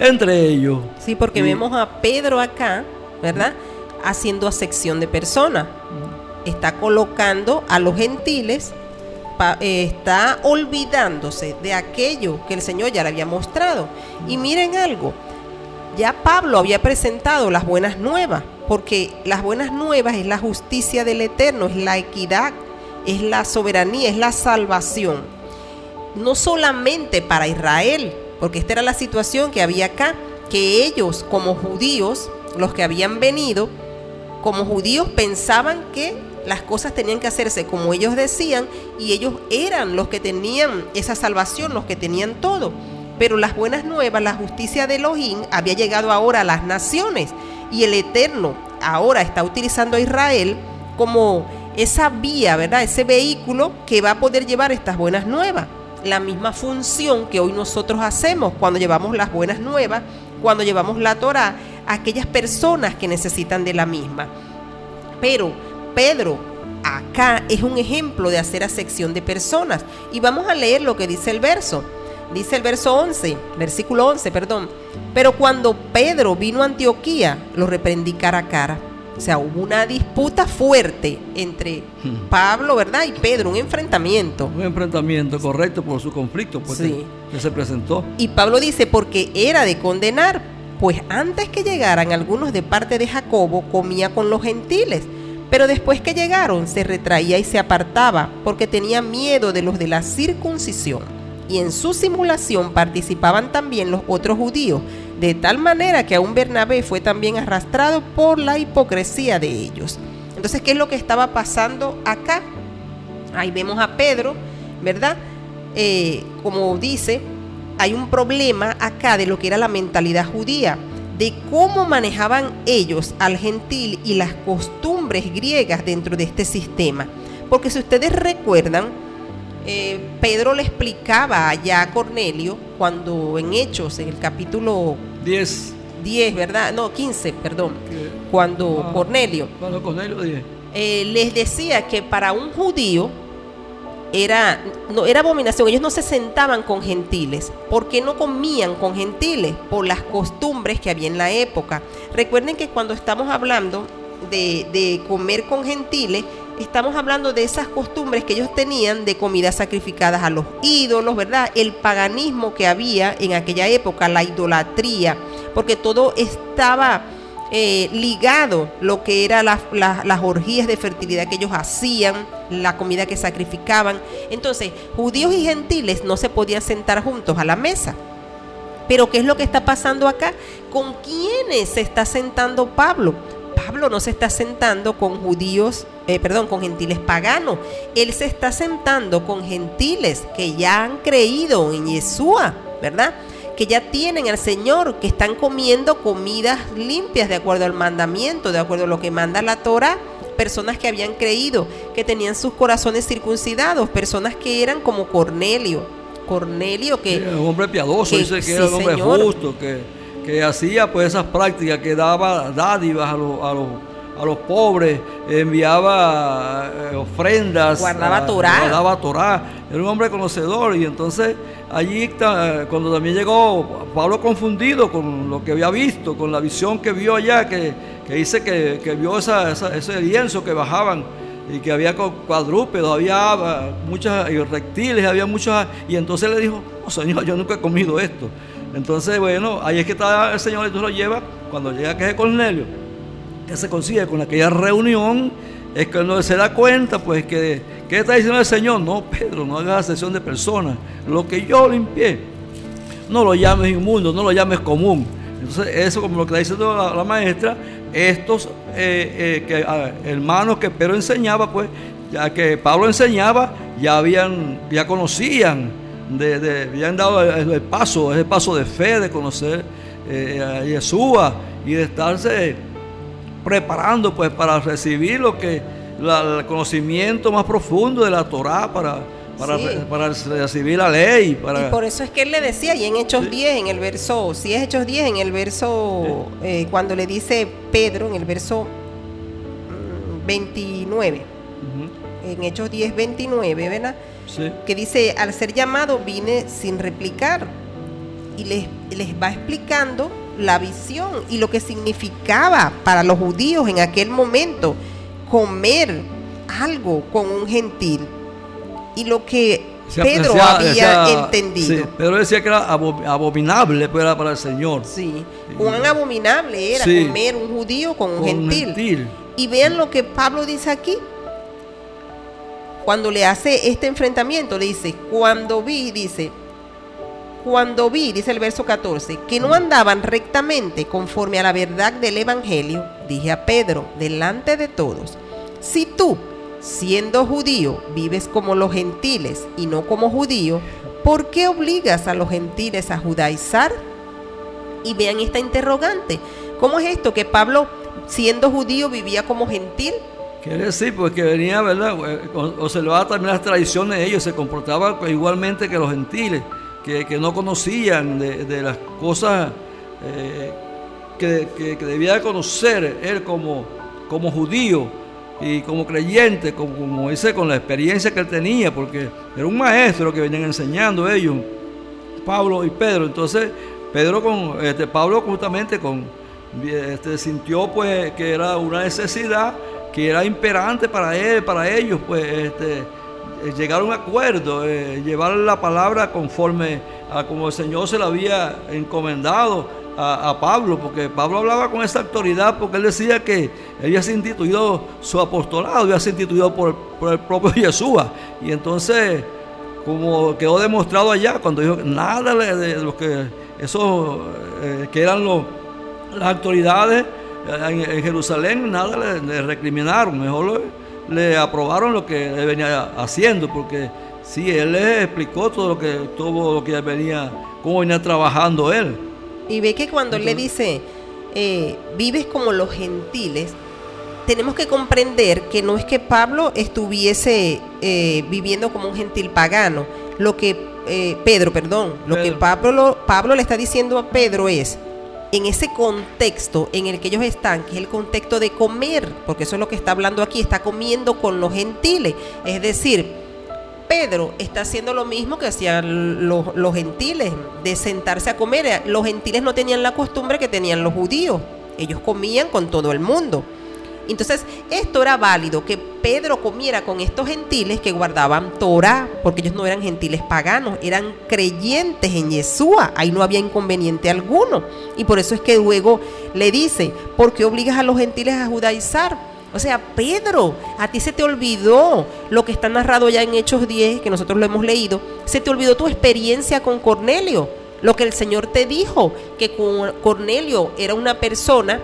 entre ellos. Sí, porque Y- vemos a Pedro acá, ¿verdad? Haciendo acepción de personas. Está colocando a los gentiles, eh, está olvidándose de aquello que el Señor ya le había mostrado. Y miren algo, ya Pablo había presentado las buenas nuevas, porque las buenas nuevas es la justicia del Eterno, es la equidad, es la soberanía, es la salvación no solamente para Israel, porque esta era la situación que había acá, que ellos como judíos, los que habían venido, como judíos pensaban que las cosas tenían que hacerse como ellos decían y ellos eran los que tenían esa salvación, los que tenían todo. Pero las buenas nuevas, la justicia de Elohim había llegado ahora a las naciones y el Eterno ahora está utilizando a Israel como esa vía, ¿verdad? Ese vehículo que va a poder llevar estas buenas nuevas. La misma función que hoy nosotros hacemos cuando llevamos las buenas nuevas, cuando llevamos la Torah a aquellas personas que necesitan de la misma. Pero Pedro acá es un ejemplo de hacer acepción de personas. Y vamos a leer lo que dice el verso. Dice el verso 11, versículo 11, perdón. Pero cuando Pedro vino a Antioquía, lo reprendí cara a cara. O sea, hubo una disputa fuerte entre Pablo, ¿verdad? Y Pedro, un enfrentamiento. Un enfrentamiento correcto por su conflicto pues, Sí. que se presentó. Y Pablo dice, porque era de condenar, pues antes que llegaran algunos de parte de Jacobo, comía con los gentiles. Pero después que llegaron, se retraía y se apartaba, porque tenía miedo de los de la circuncisión. Y en su simulación participaban también los otros judíos, de tal manera que aún Bernabé fue también arrastrado por la hipocresía de ellos. Entonces, ¿qué es lo que estaba pasando acá? Ahí vemos a Pedro, ¿verdad? Eh, como dice, hay un problema acá de lo que era la mentalidad judía, de cómo manejaban ellos al gentil y las costumbres griegas dentro de este sistema. Porque si ustedes recuerdan, eh, Pedro le explicaba allá a Cornelio, cuando en Hechos, en el capítulo 10. 10, ¿verdad? No, 15, perdón, cuando Ah. Cornelio Cuando Cornelio 10. eh, les decía que para un judío era, no, era abominación. Ellos no se sentaban con gentiles. ¿Por qué no comían con gentiles? Por las costumbres que había en la época. Recuerden que cuando estamos hablando de, de comer con gentiles, estamos hablando de esas costumbres que ellos tenían de comidas sacrificadas a los ídolos, ¿verdad? El paganismo que había en aquella época, la idolatría, porque todo estaba eh, ligado lo que eran las, orgías de fertilidad que ellos hacían, la comida que sacrificaban. Entonces, judíos y gentiles no se podían sentar juntos a la mesa. Pero ¿qué es lo que está pasando acá? ¿Con quiénes se está sentando Pablo? Pablo no se está sentando con judíos, eh, perdón, con gentiles paganos. Él se está sentando con gentiles que ya han creído en Yeshua, ¿verdad? Que ya tienen al Señor, que están comiendo comidas limpias de acuerdo al mandamiento, de acuerdo a lo que manda la Torah. Personas que habían creído, que tenían sus corazones circuncidados, personas que eran como Cornelio. Cornelio que... Sí, un hombre piadoso, que- dice que sí, era un hombre señor. justo, que, que hacía pues esas prácticas, que daba dádivas a los, a los, a los pobres, enviaba eh, ofrendas, Guardaba a- Torá. guardaba Torá. Era un hombre conocedor y entonces allí ta- cuando también llegó Pablo confundido con lo que había visto, con la visión que vio allá, que, dice que, vio ese lienzo que bajaban y que había cu- cuadrúpedos, había muchas reptiles, había muchas, y entonces le dijo, Señor, yo nunca he comido esto. Entonces, bueno, ahí es que está el Señor tú lo llevas, cuando llega que es Cornelio, que se consigue con aquella reunión, es que uno se da cuenta, pues, que, ¿qué está diciendo el Señor? No, Pedro, no hagas excepción de personas, lo que yo limpié, no lo llames inmundo, no lo llames común. Entonces, eso como lo que está diciendo la, la maestra, estos eh, eh, que, hermanos que Pedro enseñaba, pues, ya que Pablo enseñaba, ya habían, ya conocían, de, habían dado el, el paso, ese paso de fe, de conocer eh, a Yeshua y de estarse preparando pues para recibir lo que la- el conocimiento más profundo de la Torá para, para, Sí. para recibir la ley para Y por eso es que él le decía, y en Hechos 10, en el verso, si es Hechos 10, en el verso, eh, cuando le dice Pedro, en el verso mm, 29, Ujú, en Hechos 10, 29, ¿verdad? sí. Que dice, al ser llamado vine sin replicar. Y les, les va explicando la visión y lo que significaba para los judíos en aquel momento comer algo con un gentil. Y lo que Pedro había entendido. sí, Pedro decía que era abo- abominable pues, era para el Señor. Sí, cuán abominable era Sí. comer un judío con un Con un gentil. gentil. Y vean lo que Pablo dice aquí. Cuando le hace este enfrentamiento, le dice, cuando vi, dice, cuando vi, dice el verso 14, que no andaban rectamente conforme a la verdad del Evangelio, dije a Pedro, delante de todos, si tú, siendo judío, vives como los gentiles y no como judío, ¿por qué obligas a los gentiles a judaizar? Y vean esta interrogante. ¿Cómo es esto que Pablo, siendo judío, vivía como gentil? Quiere decir, pues que venía, ¿verdad? Eh, Observaba también las tradiciones de ellos, se comportaba igualmente que los gentiles, que, que no conocían de, de las cosas eh, que, que- que debía de conocer él como, como judío y como creyente, como, como dice, con la experiencia que él tenía, porque era un maestro que venían enseñando ellos, Pablo y Pedro. Entonces, Pedro con, este, Pablo justamente con, este, sintió pues que era una necesidad que era imperante para él, para ellos, pues este, eh, llegar a un acuerdo, eh, llevar la palabra conforme a como el Señor se la había encomendado a, Pablo, porque Pablo hablaba con esa autoridad porque él decía que había sido instituido su apostolado, había sido instituido por, el propio Yeshua. Y entonces, como quedó demostrado allá, cuando dijo nada de, de lo que esos eh, que eran los, las autoridades eh, en, Jerusalén, nada le, le recriminaron, mejor le, le aprobaron lo que él venía haciendo, porque sí, él les explicó todo lo que todo lo que venía, cómo venía trabajando él. Y ve que cuando él le dice, eh, vives como los gentiles, tenemos que comprender que no es que Pablo estuviese eh, viviendo como un gentil pagano. Lo que, eh, Pedro, perdón, lo que. Pablo, Pablo le está diciendo a Pedro es, en ese contexto en el que ellos están, que es el contexto de comer, porque eso es lo que está hablando aquí, está comiendo con los gentiles. Es decir, Pedro está haciendo lo mismo que hacían los, gentiles, de sentarse a comer. Los gentiles no tenían la costumbre que tenían los judíos. Ellos comían con todo el mundo. Entonces, esto era válido, que Pedro comiera con estos gentiles que guardaban Torah, porque ellos no eran gentiles paganos, eran creyentes en Yeshua, ahí no había inconveniente alguno. Y por eso es que luego le dice, ¿por qué obligas a los gentiles a judaizar? O sea, Pedro, a ti se te olvidó lo que está narrado ya en Hechos 10, que nosotros lo hemos leído, se te olvidó tu experiencia con Cornelio, lo que el Señor te dijo, que Cornelio era una persona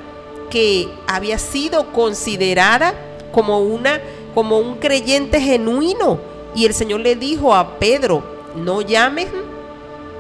que había sido considerada como una como un creyente genuino y el Señor le dijo a Pedro, no llames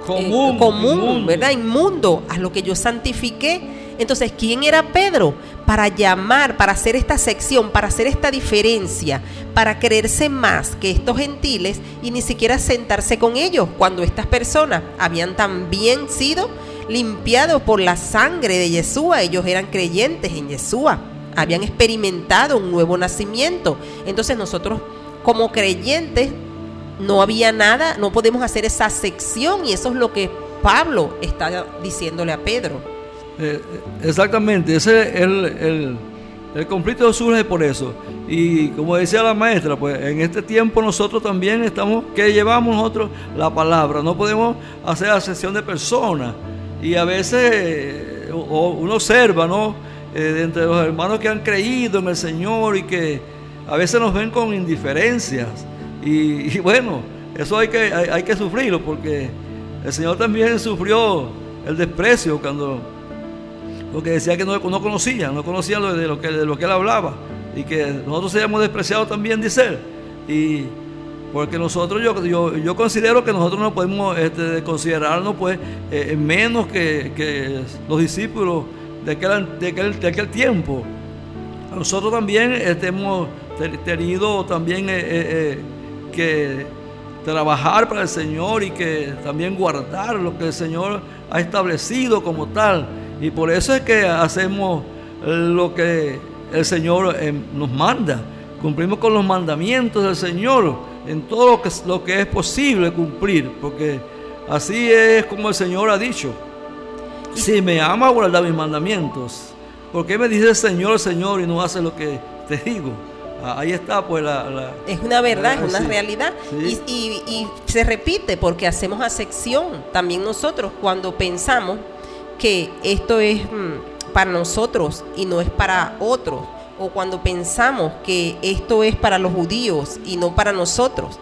Común, eh, común, inmundo. ¿verdad? Inmundo, a lo que yo santifiqué. Entonces, ¿quién era Pedro? Para llamar, para hacer esta sección, para hacer esta diferencia, para creerse más que estos gentiles y ni siquiera sentarse con ellos, cuando estas personas habían también sido limpiados por la sangre de Yeshua. Ellos eran creyentes en Yeshua, habían experimentado un nuevo nacimiento. Entonces nosotros como creyentes no había nada, no podemos hacer esa sección y eso es lo que Pablo está diciéndole a Pedro. Eh, exactamente, ese es el, el, el conflicto surge por eso. Y como decía la maestra, pues en este tiempo nosotros también estamos, que llevamos nosotros la palabra, no podemos hacer asesión de personas. Y a veces uno observa, ¿no? Eh, entre los hermanos que han creído en el Señor y que a veces nos ven con indiferencias. Y, bueno, eso hay que, hay, que sufrirlo porque el Señor también sufrió el desprecio cuando porque decía que no, no conocía, no conocía lo de, lo que, de lo que él hablaba y que nosotros seríamos despreciados también, dice él. Y porque nosotros, yo, yo, yo considero que nosotros no podemos este, considerarnos pues eh, menos que, que los discípulos de aquel, de aquel, de aquel tiempo. Nosotros también este, hemos te- tenido también eh, eh, eh, que trabajar para el Señor y que también guardar lo que el Señor ha establecido como tal. Y por eso es que hacemos lo que el Señor eh, nos manda. Cumplimos con los mandamientos del Señor en todo lo que, lo que es posible cumplir, porque así es como el Señor ha dicho. Si me ama, guarda mis mandamientos. ¿Por qué me dice Señor, Señor y no hace lo que te digo? Ah, Ahí está, pues la. la- Es una verdad, es una Sí, realidad. sí. Y, y- y se repite porque hacemos acepción también nosotros cuando pensamos que esto es mm, para nosotros y no es para otros. O cuando pensamos que esto es para los judíos y no para nosotros.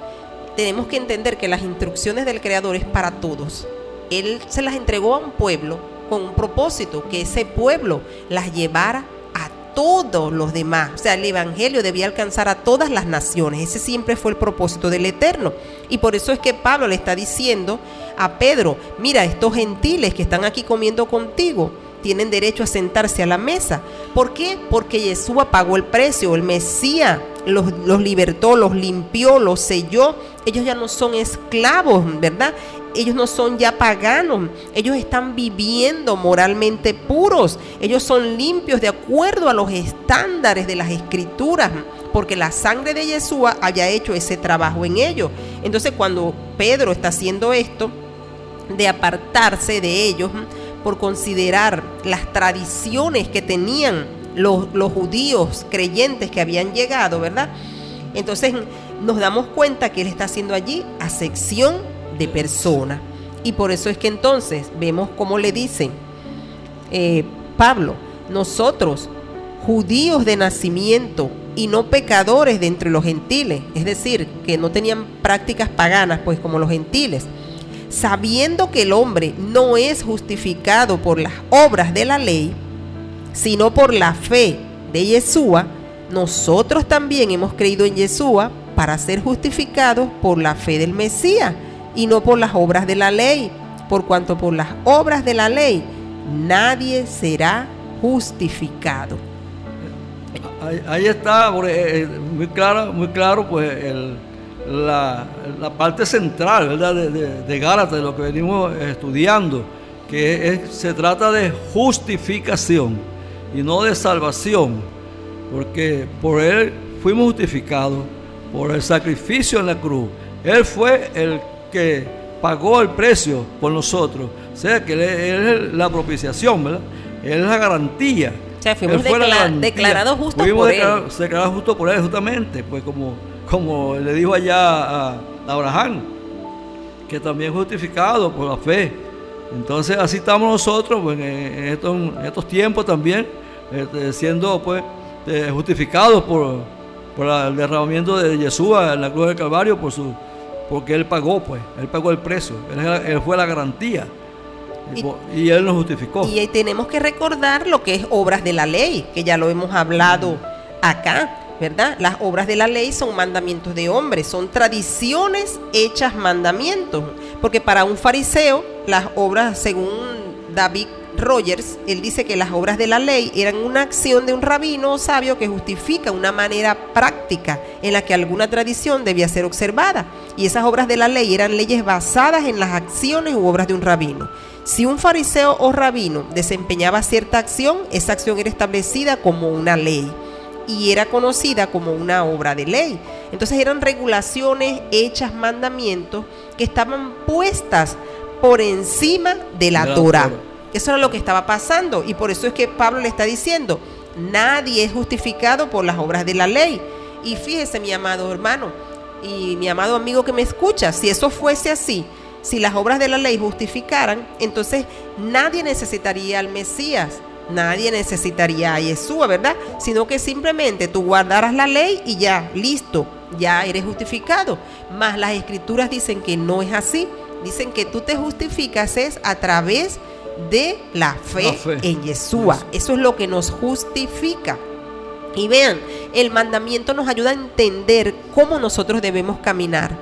Tenemos que entender que las instrucciones del Creador es para todos. Él se las entregó a un pueblo con un propósito, que ese pueblo las llevara a todos los demás. O sea, el Evangelio debía alcanzar a todas las naciones. Ese siempre fue el propósito del Eterno. Y por eso es que Pablo le está diciendo a Pedro, mira, estos gentiles que están aquí comiendo contigo tienen derecho a sentarse a la mesa. ¿Por qué? Porque Yeshua pagó el precio, el Mesías los, los libertó, los limpió, los selló. Ellos ya no son esclavos, ¿verdad? Ellos no son ya paganos, ellos están viviendo moralmente puros, ellos son limpios de acuerdo a los estándares de las escrituras, porque la sangre de Yeshua haya hecho ese trabajo en ellos. Entonces cuando Pedro está haciendo esto, de apartarse de ellos. Por considerar las tradiciones que tenían los, judíos creyentes que habían llegado, ¿verdad? Entonces nos damos cuenta que él está haciendo allí acepción de persona. Y por eso es que entonces vemos cómo le dicen eh, Pablo, nosotros, judíos de nacimiento y no pecadores de entre los gentiles, es decir, que no tenían prácticas paganas, pues como los gentiles, sabiendo que el hombre no es justificado por las obras de la ley, sino por la fe de Yeshua, nosotros también hemos creído en Yeshua para ser justificados por la fe del Mesías y no por las obras de la ley, por cuanto por las obras de la ley nadie será justificado. Ahí, ahí está, eh, eh, muy claro, muy claro, pues el- la, la parte central, ¿verdad? De, de, de Gálatas, de lo que venimos estudiando, que es- se trata de justificación y no de salvación, porque por él fuimos justificados por el sacrificio en la cruz. Él fue el que pagó el precio por nosotros. O sea, que él, es- él es la propiciación, ¿verdad? Él es la garantía. O sea, fuimos Él declarados justos por él. declarados- declarados justos por él, justamente, pues como, como le dijo allá a, Abraham, que también justificado por la fe. Entonces así estamos nosotros pues, en, estos, en estos tiempos también, este, siendo pues eh, justificados por, por el derramamiento de Yeshua en la cruz del Calvario, por su, porque Él pagó, pues, Él pagó el precio, Él, fue la garantía y, Y- Él nos justificó. Y ahí tenemos que recordar lo que es obras de la ley, que ya lo hemos hablado acá, ¿verdad? Las obras de la ley son mandamientos de hombres, son tradiciones hechas mandamientos. Porque para un fariseo las obras, según David Rogers, él dice que las obras de la ley eran una acción de un rabino sabio que justifica una manera práctica en la que alguna tradición debía ser observada. Y esas obras de la ley eran leyes basadas en las acciones u obras de un rabino. Si un fariseo o rabino desempeñaba cierta acción, esa acción era establecida como una ley y era conocida como una obra de ley. Entonces eran regulaciones hechas, mandamientos que estaban puestas por encima de la, De la Torah. Torah. Eso era lo que estaba pasando y por eso es que Pablo le está diciendo, nadie es justificado por las obras de la ley. Y fíjese mi amado hermano y mi amado amigo que me escucha, si eso fuese así, si las obras de la ley justificaran, entonces nadie necesitaría al Mesías, nadie necesitaría a Yeshua, ¿verdad? Sino que simplemente tú guardaras la ley y ya, listo, ya eres justificado. Mas las escrituras dicen que no es así. Dicen que tú te justificas es a través de la fe, La fe. en Yeshua. Eso es lo que nos justifica. Y vean, el mandamiento nos ayuda a entender cómo nosotros debemos caminar.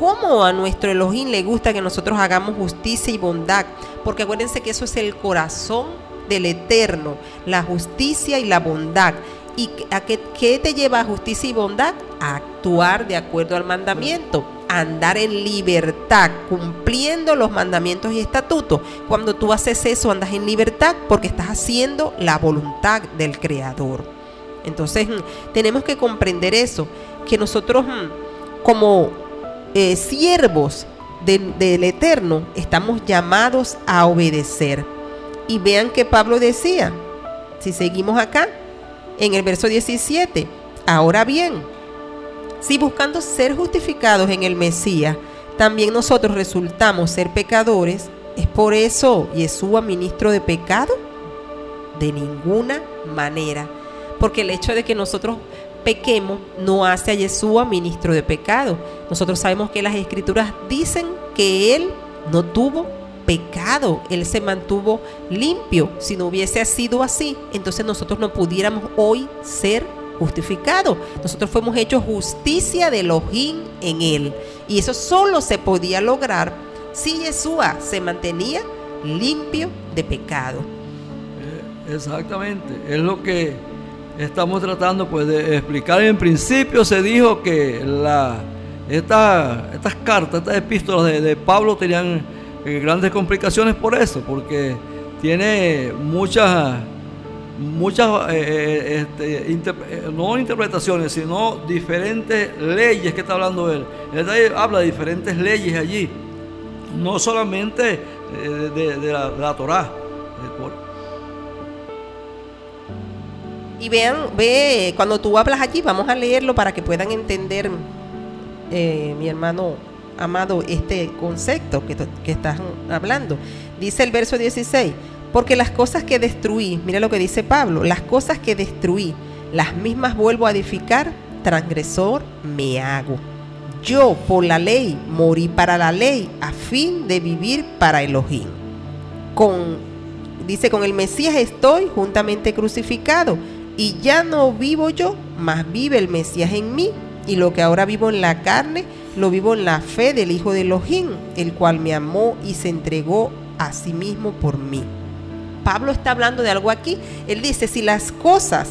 Cómo a nuestro Elohim le gusta que nosotros hagamos justicia y bondad. Porque acuérdense que eso es el corazón del Eterno, la justicia y la bondad. ¿Y a qué, te lleva a justicia y bondad? A actuar de acuerdo al mandamiento, andar en libertad, cumpliendo los mandamientos y estatutos. Cuando tú haces eso, andas en libertad porque estás haciendo la voluntad del Creador. Entonces mm, tenemos que comprender eso, que nosotros mm, como eh, siervos del Eterno estamos llamados a obedecer. Y vean que Pablo decía, si seguimos acá, en el verso 17, ahora bien, si buscando ser justificados en el Mesías, también nosotros resultamos ser pecadores, ¿es por eso Yeshua ministro de pecado? De ninguna manera. Porque el hecho de que nosotros pequemos no hace a Yeshua ministro de pecado. Nosotros sabemos que las escrituras dicen que Él no tuvo pecado, Él se mantuvo limpio. Si no hubiese sido así, entonces nosotros no pudiéramos hoy ser justificados. Nosotros fuimos hechos justicia de Elohim en Él. Y eso solo se podía lograr si Yeshua se mantenía limpio de pecado. Exactamente, es lo que estamos tratando pues de explicar. En principio se dijo que la, esta- estas cartas, estas epístolas de, de Pablo tenían grandes complicaciones por eso, porque tiene muchas, muchas, eh, eh, este, eh, no interpretaciones, sino diferentes leyes que está hablando él. Él habla de diferentes leyes allí, no solamente de, la, de por- Y vean, ve, cuando tú hablas allí, vamos a leerlo para que puedan entender, mi hermano amado, este concepto que, que estás hablando. Dice el verso 16, porque las cosas que destruí, mira lo que dice Pablo, las cosas que destruí, las mismas vuelvo a edificar, transgresor me hago. Yo por la ley morí para la ley a fin de vivir para Elohim. Con dice con el Mesías estoy juntamente crucificado y ya no vivo yo, mas vive el Mesías en mí y lo que ahora vivo en la carne lo vivo en la fe del Hijo de Elohim, el cual me amó y se entregó a sí mismo por mí. Pablo está hablando de algo aquí. Él dice, si las cosas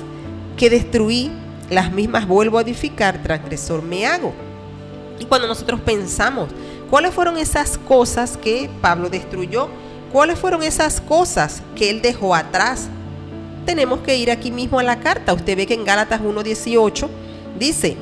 que destruí, las mismas vuelvo a edificar, transgresor me hago. Y cuando nosotros pensamos, ¿cuáles fueron esas cosas que Pablo destruyó? ¿Cuáles fueron esas cosas que él dejó atrás? Tenemos que ir aquí mismo a la carta. Usted ve que en Gálatas 1.18 dice,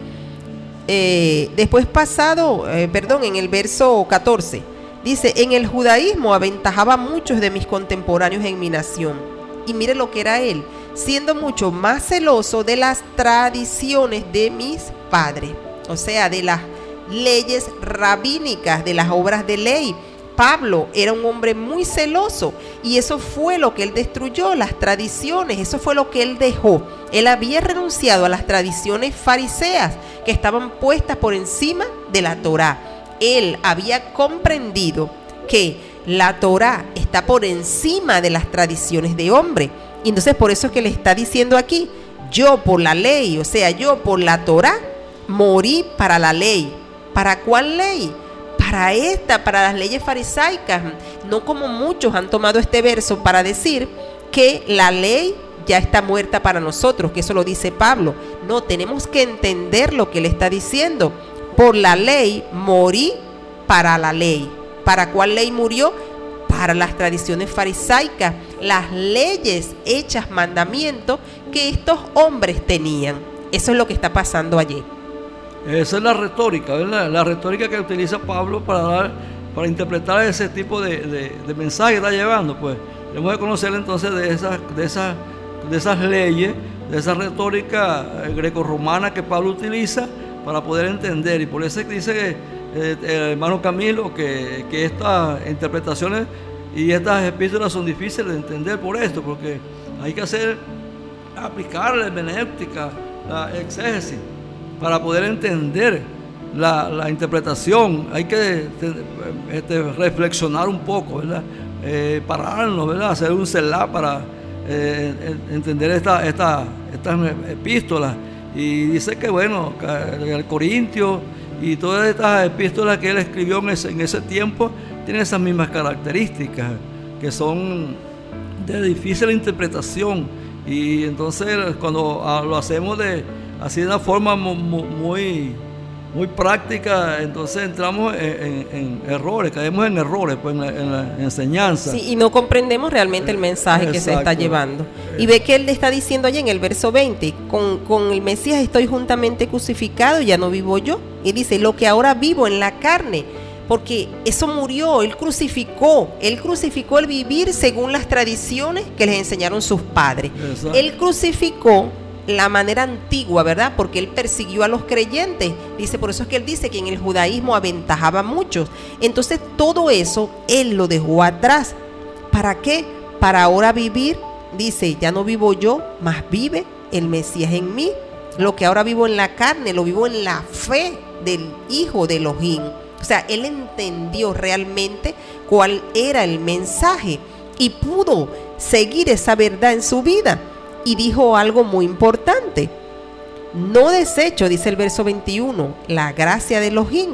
eh, después pasado, eh, perdón, en el verso 14, dice, en el judaísmo aventajaba a muchos de mis contemporáneos en mi nación. Y mire lo que era él, siendo mucho más celoso de las tradiciones de mis padres, o sea, de las leyes rabínicas, de las obras de ley. Pablo era un hombre muy celoso y eso fue lo que él destruyó, las tradiciones, eso fue lo que él dejó. Él había renunciado a las tradiciones fariseas que estaban puestas por encima de la Torá. Él había comprendido que la Torá está por encima de las tradiciones de hombre. Y entonces por eso es que le está diciendo aquí, yo por la ley, o sea, yo por la Torá, morí para la ley. ¿Para cuál ley? Para esta, para las leyes farisaicas, no como muchos han tomado este verso para decir que la ley ya está muerta para nosotros, que eso lo dice Pablo. No, tenemos que entender lo que él está diciendo. Por la ley morí para la ley. ¿Para cuál ley murió? Para las tradiciones farisaicas, las leyes hechas mandamientos que estos hombres tenían. Eso es lo que está pasando allí. Esa es la retórica. La retórica que utiliza Pablo para dar, para interpretar ese tipo de, de, mensaje que está llevando. Pues tenemos que conocer entonces de esas, de de esas leyes, de esa retórica eh, grecorromana que Pablo utiliza para poder entender. Y por eso dice eh, el hermano Camilo que, que estas interpretaciones y estas epístolas son difíciles de entender por esto, porque hay que hacer, aplicar la hermenéutica, la exégesis para poder entender la, interpretación. Hay que te- este, reflexionar un poco, ¿verdad? Eh, pararnos, ¿verdad? Hacer un celá para eh, en- entender esta, esta, estas epístolas. Y dice que, bueno, el Corintio y todas estas epístolas que él escribió en ese, en ese tiempo tienen esas mismas características, que son de difícil interpretación y entonces cuando ah, lo hacemos de así de una forma mu- mu- muy muy práctica entonces entramos en, en- en errores caemos en errores pues en la, en la enseñanza Sí, y no comprendemos realmente el mensaje que se está llevando. Y ve que él le está diciendo allá en el verso 20, con, con el Mesías estoy juntamente crucificado, ya no vivo yo. Y dice, lo que ahora vivo en la carne, porque eso murió, él crucificó, él crucificó el vivir según las tradiciones que les enseñaron sus padres. Exacto. Él crucificó la manera antigua, ¿verdad? Porque él persiguió a los creyentes. Dice, por eso es que él dice que en el judaísmo aventajaba a muchos. Entonces todo eso él lo dejó atrás. ¿Para qué? Para ahora vivir, dice, ya no vivo yo, más vive el Mesías en mí. Lo que ahora vivo en la carne, lo vivo en la fe del Hijo de Elohim. O sea, él entendió realmente cuál era el mensaje y pudo seguir esa verdad en su vida. Y dijo algo muy importante. No desecho, dice el verso 21, la gracia de Elohim,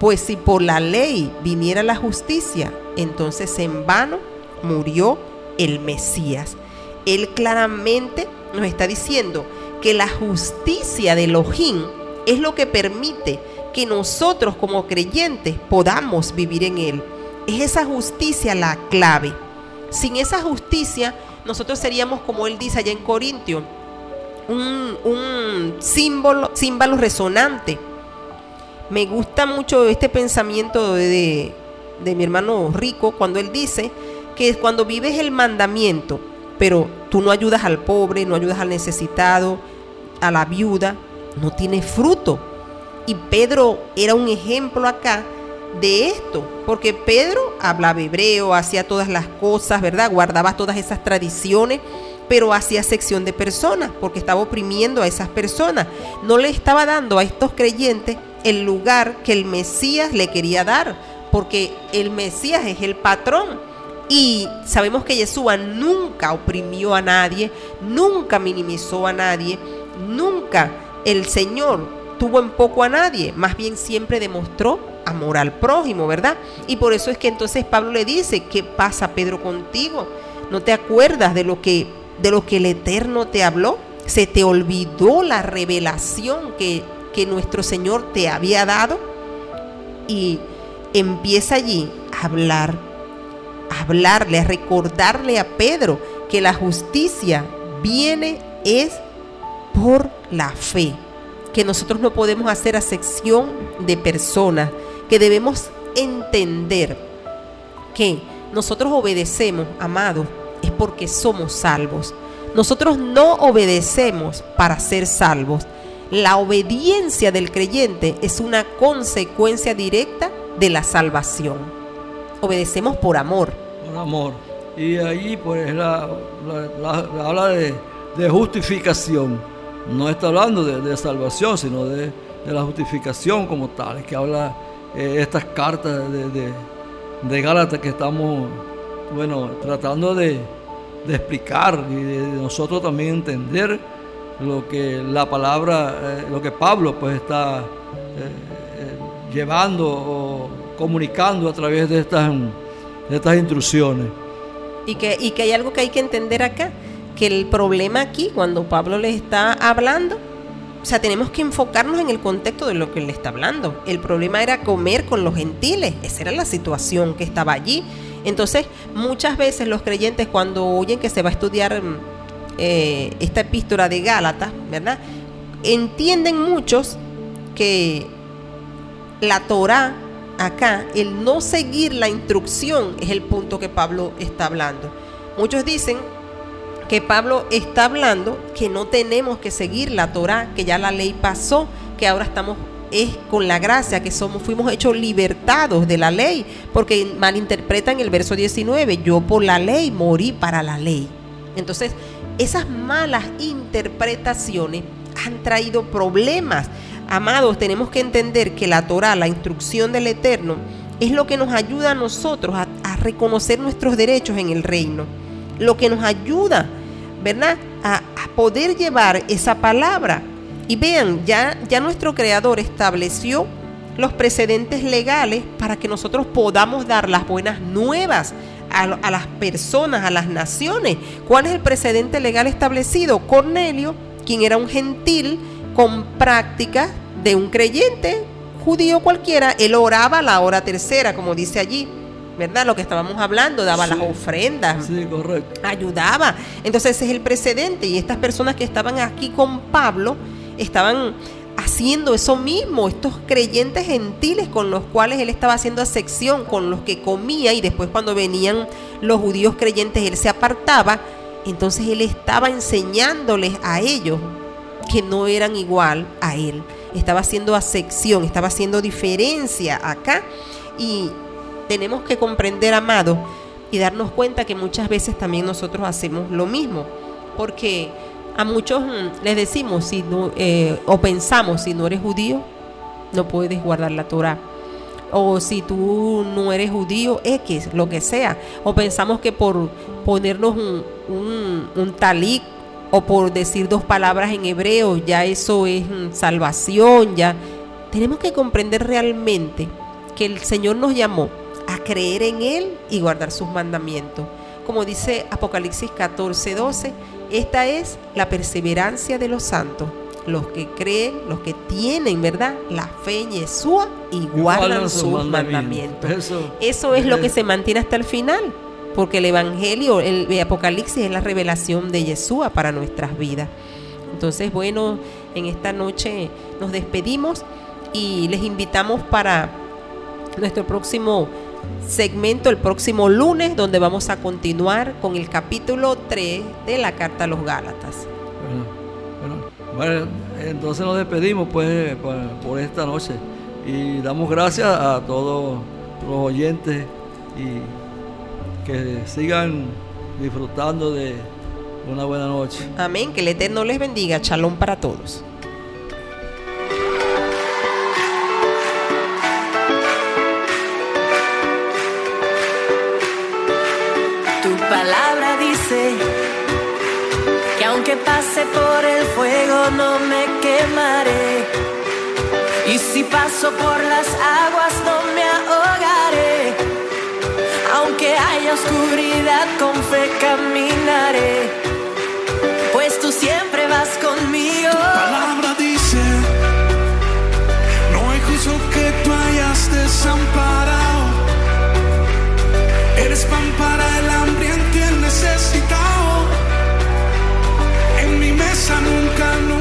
pues si por la ley viniera la justicia, entonces en vano murió el Mesías. Él claramente nos está diciendo que la justicia de Elohim es lo que permite que nosotros como creyentes podamos vivir en él. Es esa justicia la clave. Sin esa justicia, nosotros seríamos, como él dice allá en Corintio, un, símbolo, resonante. Me gusta mucho este pensamiento de, de- mi hermano Rico cuando él dice que cuando vives el mandamiento, pero tú no ayudas al pobre, no ayudas al necesitado, a la viuda, no tienes fruto. Y Pedro era un ejemplo acá de esto, porque Pedro hablaba hebreo, hacía todas las cosas, ¿verdad? Guardaba todas esas tradiciones, pero hacía sección de personas, porque estaba oprimiendo a esas personas. No le estaba dando a estos creyentes el lugar que el Mesías le quería dar, porque el Mesías es el patrón. Y sabemos que Yeshua nunca oprimió a nadie, nunca minimizó a nadie, nunca el Señor tuvo en poco a nadie, más bien siempre demostró amor al prójimo, ¿verdad? Y por eso es que entonces Pablo le dice, ¿qué pasa Pedro contigo? ¿No te acuerdas de lo que de lo que el Eterno te habló? ¿Se te olvidó la revelación que, que nuestro Señor te había dado? Y empieza allí a hablar, a hablarle, a recordarle a Pedro que la justicia viene es por la fe, que nosotros no podemos hacer acepción de personas, que debemos entender que nosotros obedecemos, amados, es porque somos salvos. Nosotros no obedecemos para ser salvos. La obediencia del creyente es una consecuencia directa de la salvación. Obedecemos por amor. por amor. Y ahí pues la, la- la- la habla de, de justificación. No está hablando de, de salvación, sino de, de la justificación como tal, que habla eh, estas cartas de, de, Gálatas que estamos, bueno, tratando de, explicar y de, nosotros también entender lo que la palabra, eh, lo que Pablo pues está eh, llevando o comunicando a través de estas, de estas instrucciones. Y que, y que hay algo que hay que entender acá, que el problema aquí, cuando Pablo les está hablando, o sea, tenemos que enfocarnos en el contexto de lo que él está hablando. El problema era comer con los gentiles, esa era la situación que estaba allí. Entonces, muchas veces los creyentes cuando oyen que se va a estudiar mm, eh, esta epístola de Gálatas, ¿verdad? Entienden muchos que la Torah acá, el no seguir la instrucción es el punto que Pablo está hablando. Muchos dicen que Pablo está hablando que no tenemos que seguir la Torah, que ya la ley pasó, que ahora estamos es con la gracia que somos fuimos hechos libertados de la ley, porque malinterpretan el verso 19, yo por la ley morí para la ley. Entonces, esas malas interpretaciones han traído problemas. Amados, tenemos que entender que la Torah, la instrucción del Eterno, es lo que nos ayuda a nosotros a, a reconocer nuestros derechos en el reino. Lo que nos ayuda, ¿verdad? A, poder llevar esa palabra. Y vean, ya, ya nuestro Creador estableció los precedentes legales para que nosotros podamos dar las buenas nuevas a, a, las personas, a las naciones. ¿Cuál es el precedente legal establecido? Cornelio, quien era un gentil con prácticas de un creyente judío cualquiera, él oraba a la hora tercera, como dice allí. ¿Verdad? Lo que estábamos hablando, daba Sí. las ofrendas, Sí, correcto. ayudaba. Entonces ese es el precedente y estas personas que estaban aquí con Pablo estaban haciendo eso mismo, estos creyentes gentiles con los cuales él estaba haciendo acepción, con los que comía y después cuando venían los judíos creyentes él se apartaba, entonces él estaba enseñándoles a ellos que no eran igual a él. Estaba haciendo acepción, estaba haciendo diferencia acá y tenemos que comprender, amado, y darnos cuenta que muchas veces también nosotros hacemos lo mismo, porque a muchos mm, les decimos si no, eh, o pensamos si no eres judío, no puedes guardar la Torah. O si tú no eres judío, X, lo que sea. O pensamos que por ponernos un, un, o por decir dos palabras en hebreo, ya eso es mm, salvación, ya. Tenemos que comprender realmente que el Señor nos llamó a creer en Él y guardar sus mandamientos. Como dice Apocalipsis 14, 12, esta es la perseverancia de los santos, los que creen, los que tienen, ¿verdad? La fe en Yeshua y guardan sus mandamientos. Eso, Eso es lo que se mantiene hasta el final, porque el Evangelio, el, el Apocalipsis es la revelación de Yeshua para nuestras vidas. Entonces, bueno, en esta noche nos despedimos y les invitamos para nuestro próximo segmento, el próximo lunes, donde vamos a continuar con el capítulo 3 de la Carta a los Gálatas. Bueno, bueno, bueno, entonces nos despedimos pues por, por esta noche y damos gracias a todos los oyentes y que sigan disfrutando de una buena noche. Amén, que el Eterno les bendiga. Shalom para todos. Que aunque pase por el fuego no me quemaré. Y si paso por las aguas no me ahogaré. Aunque haya oscuridad con fe caminaré. Pues tú siempre vas conmigo. palabra dice, no hay justo que tú hayas desamparado. Eres pan para el hambriento Nunca, nunca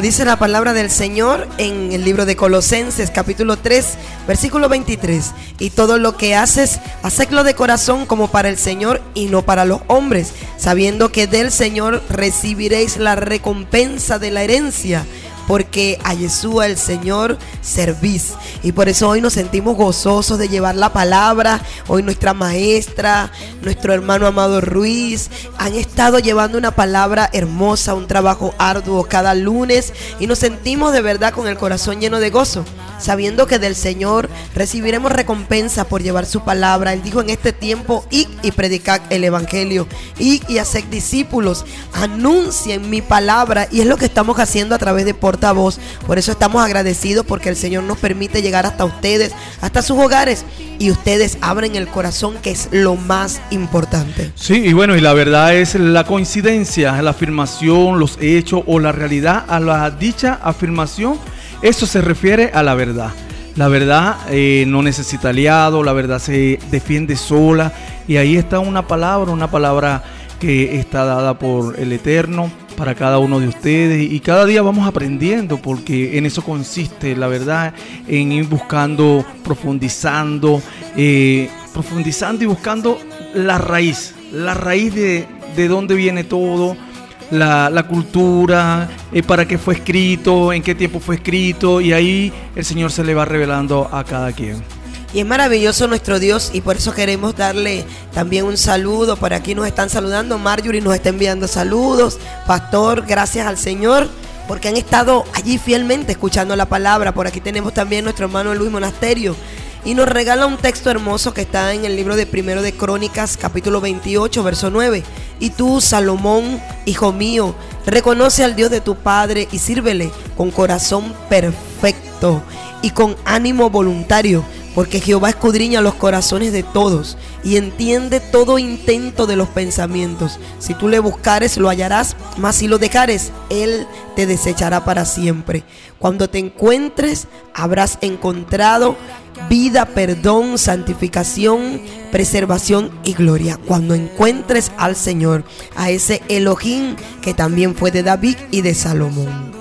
dice la palabra del Señor en el libro de Colosenses capítulo 3, versículo 23, y todo lo que haces, hacedlo de corazón como para el Señor y no para los hombres, sabiendo que del Señor recibiréis la recompensa de la herencia porque a Yeshua el Señor servís. Y por eso hoy nos sentimos gozosos de llevar la palabra. Hoy nuestra maestra, nuestro hermano Amado Ruiz, han estado llevando una palabra hermosa, un trabajo arduo cada lunes. Y nos sentimos de verdad con el corazón lleno de gozo, sabiendo que del Señor recibiremos recompensa por llevar su palabra. Él dijo en este tiempo, id y predicad el Evangelio, id y haced discípulos, anuncien mi palabra. Y es lo que estamos haciendo a través de portavoz. Por eso estamos agradecidos porque el Señor nos permite llegar hasta ustedes, hasta sus hogares. Y ustedes abren el corazón, que es lo más importante. Sí, y bueno, y la verdad es la coincidencia, la afirmación, los hechos o la realidad a la dicha afirmación, eso se refiere a la verdad. La verdad eh, no necesita aliado, la verdad se defiende sola y ahí está una palabra, una palabra que está dada por el Eterno para cada uno de ustedes y cada día vamos aprendiendo porque en eso consiste la verdad, en ir buscando, profundizando, eh, profundizando y buscando la raíz, la raíz de, de dónde viene todo, la, la cultura, eh, para qué fue escrito, en qué tiempo fue escrito y ahí el Señor se le va revelando a cada quien. Y es maravilloso nuestro Dios y por eso queremos darle también un saludo. Por aquí nos están saludando. Marjorie nos está enviando saludos. Pastor, gracias al Señor porque han estado allí fielmente escuchando la palabra. Por aquí tenemos también nuestro hermano Luis Monasterio. Y nos regala un texto hermoso que está en el libro de Primero de Crónicas, capítulo 28, verso 9. Y tú, Salomón, hijo mío, reconoce al Dios de tu Padre y sírvele con corazón perfecto y con ánimo voluntario, porque Jehová escudriña los corazones de todos y entiende todo intento de los pensamientos. Si tú le buscares, lo hallarás, mas si lo dejares, Él te desechará para siempre. Cuando te encuentres, habrás encontrado vida, perdón, santificación, preservación y gloria. Cuando encuentres al Señor, a ese Elohim que también fue de David y de Salomón.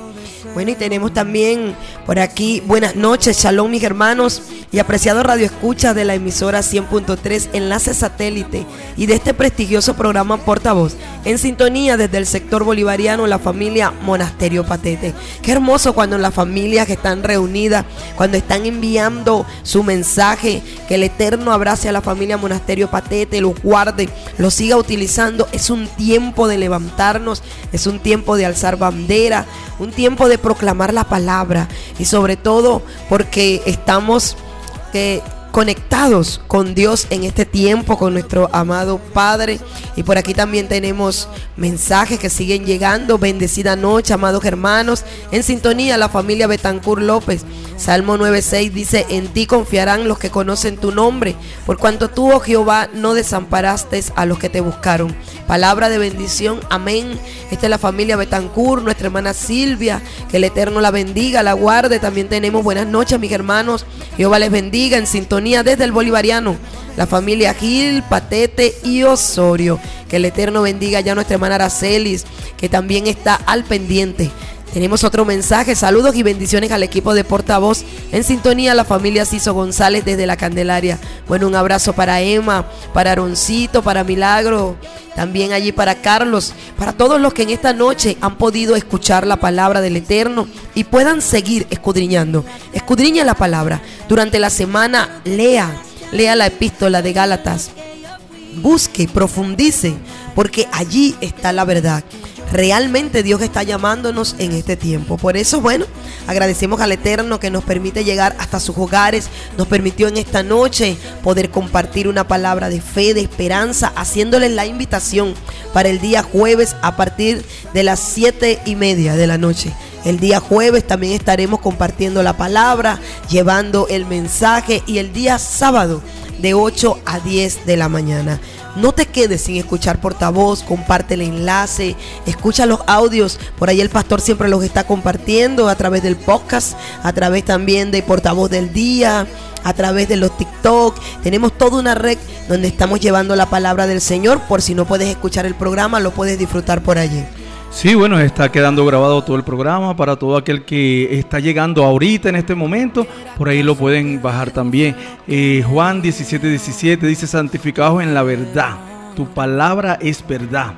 Bueno, y tenemos también por aquí buenas noches, shalom mis hermanos y apreciados radioescuchas de la emisora 100.3 Enlace Satélite y de este prestigioso programa Portavoz en sintonía desde el sector bolivariano la familia Monasterio Patete. Qué hermoso cuando las familias que están reunidas, cuando están enviando su mensaje, que el Eterno abrace a la familia Monasterio Patete, los guarde, los siga utilizando. Es un tiempo de levantarnos, es un tiempo de alzar bandera, un tiempo de proclamar la palabra y sobre todo porque estamos eh, conectados con Dios en este tiempo, con nuestro amado Padre. Y por aquí también tenemos mensajes que siguen llegando. Bendecida noche, amados hermanos. En sintonía, la familia Betancur López. Salmo 9.6 dice, en ti confiarán los que conocen tu nombre, por cuanto tú, oh Jehová, no desamparaste a los que te buscaron. Palabra de bendición, amén. Esta es la familia Betancur, nuestra hermana Silvia, que el Eterno la bendiga, la guarde. También tenemos buenas noches, mis hermanos. Jehová les bendiga en sintonía desde el Bolivariano. La familia Gil, Patete y Osorio. Que el Eterno bendiga ya a nuestra hermana Aracelis, que también está al pendiente. Tenemos otro mensaje, saludos y bendiciones al equipo de portavoz en sintonía la familia Ciso González desde la Candelaria. Bueno, un abrazo para Emma, para Aroncito, para Milagro, también allí para Carlos, para todos los que en esta noche han podido escuchar la palabra del Eterno y puedan seguir escudriñando. Escudriña la palabra. Durante la semana lea, lea la epístola de Gálatas. Busque profundice, porque allí está la verdad realmente Dios está llamándonos en este tiempo. Por eso, bueno, agradecemos al Eterno que nos permite llegar hasta sus hogares, nos permitió en esta noche poder compartir una palabra de fe, de esperanza, haciéndoles la invitación para el día jueves a partir de las siete y media de la noche El día jueves también estaremos compartiendo la palabra, llevando el mensaje y el día sábado de 8 a 10 de la mañana. No te quedes sin escuchar portavoz, comparte el enlace, escucha los audios. Por ahí el pastor siempre los está compartiendo a través del podcast, a través también de portavoz del día, a través de los TikTok. Tenemos toda una red donde estamos llevando la palabra del Señor. Por si no puedes escuchar el programa, lo puedes disfrutar por allí. Sí, bueno, está quedando grabado todo el programa para todo aquel que está llegando ahorita en este momento. Por ahí lo pueden bajar también. Eh, Juan 17, 17 dice, santificados en la verdad. Tu palabra es verdad.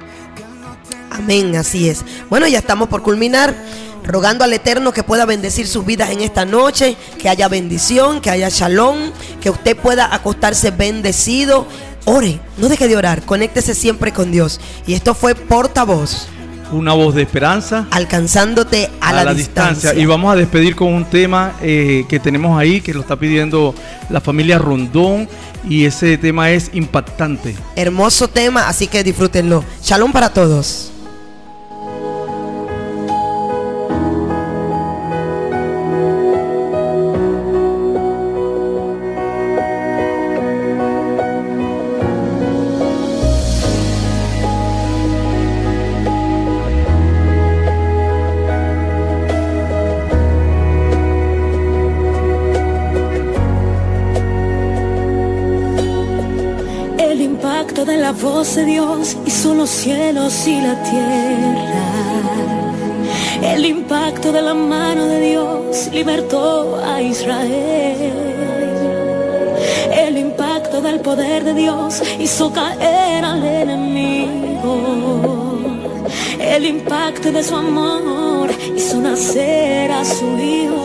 Amén, así es. Bueno, ya estamos por culminar. Rogando al Eterno que pueda bendecir sus vidas en esta noche, que haya bendición, que haya shalom, que usted pueda acostarse bendecido. Ore, no deje de orar, conéctese siempre con Dios. Y esto fue portavoz una voz de esperanza. Alcanzándote a, la, distancia. Y vamos a despedir con un tema eh, que tenemos ahí, que lo está pidiendo la familia Rondón. Y ese tema es impactante. Hermoso tema, así que disfrútenlo. Shalom para todos. De Dios hizo los cielos y la tierra. El impacto de la mano de Dios libertó a Israel. El impacto del poder de Dios hizo caer al enemigo. El impacto de su amor hizo nacer a su hijo.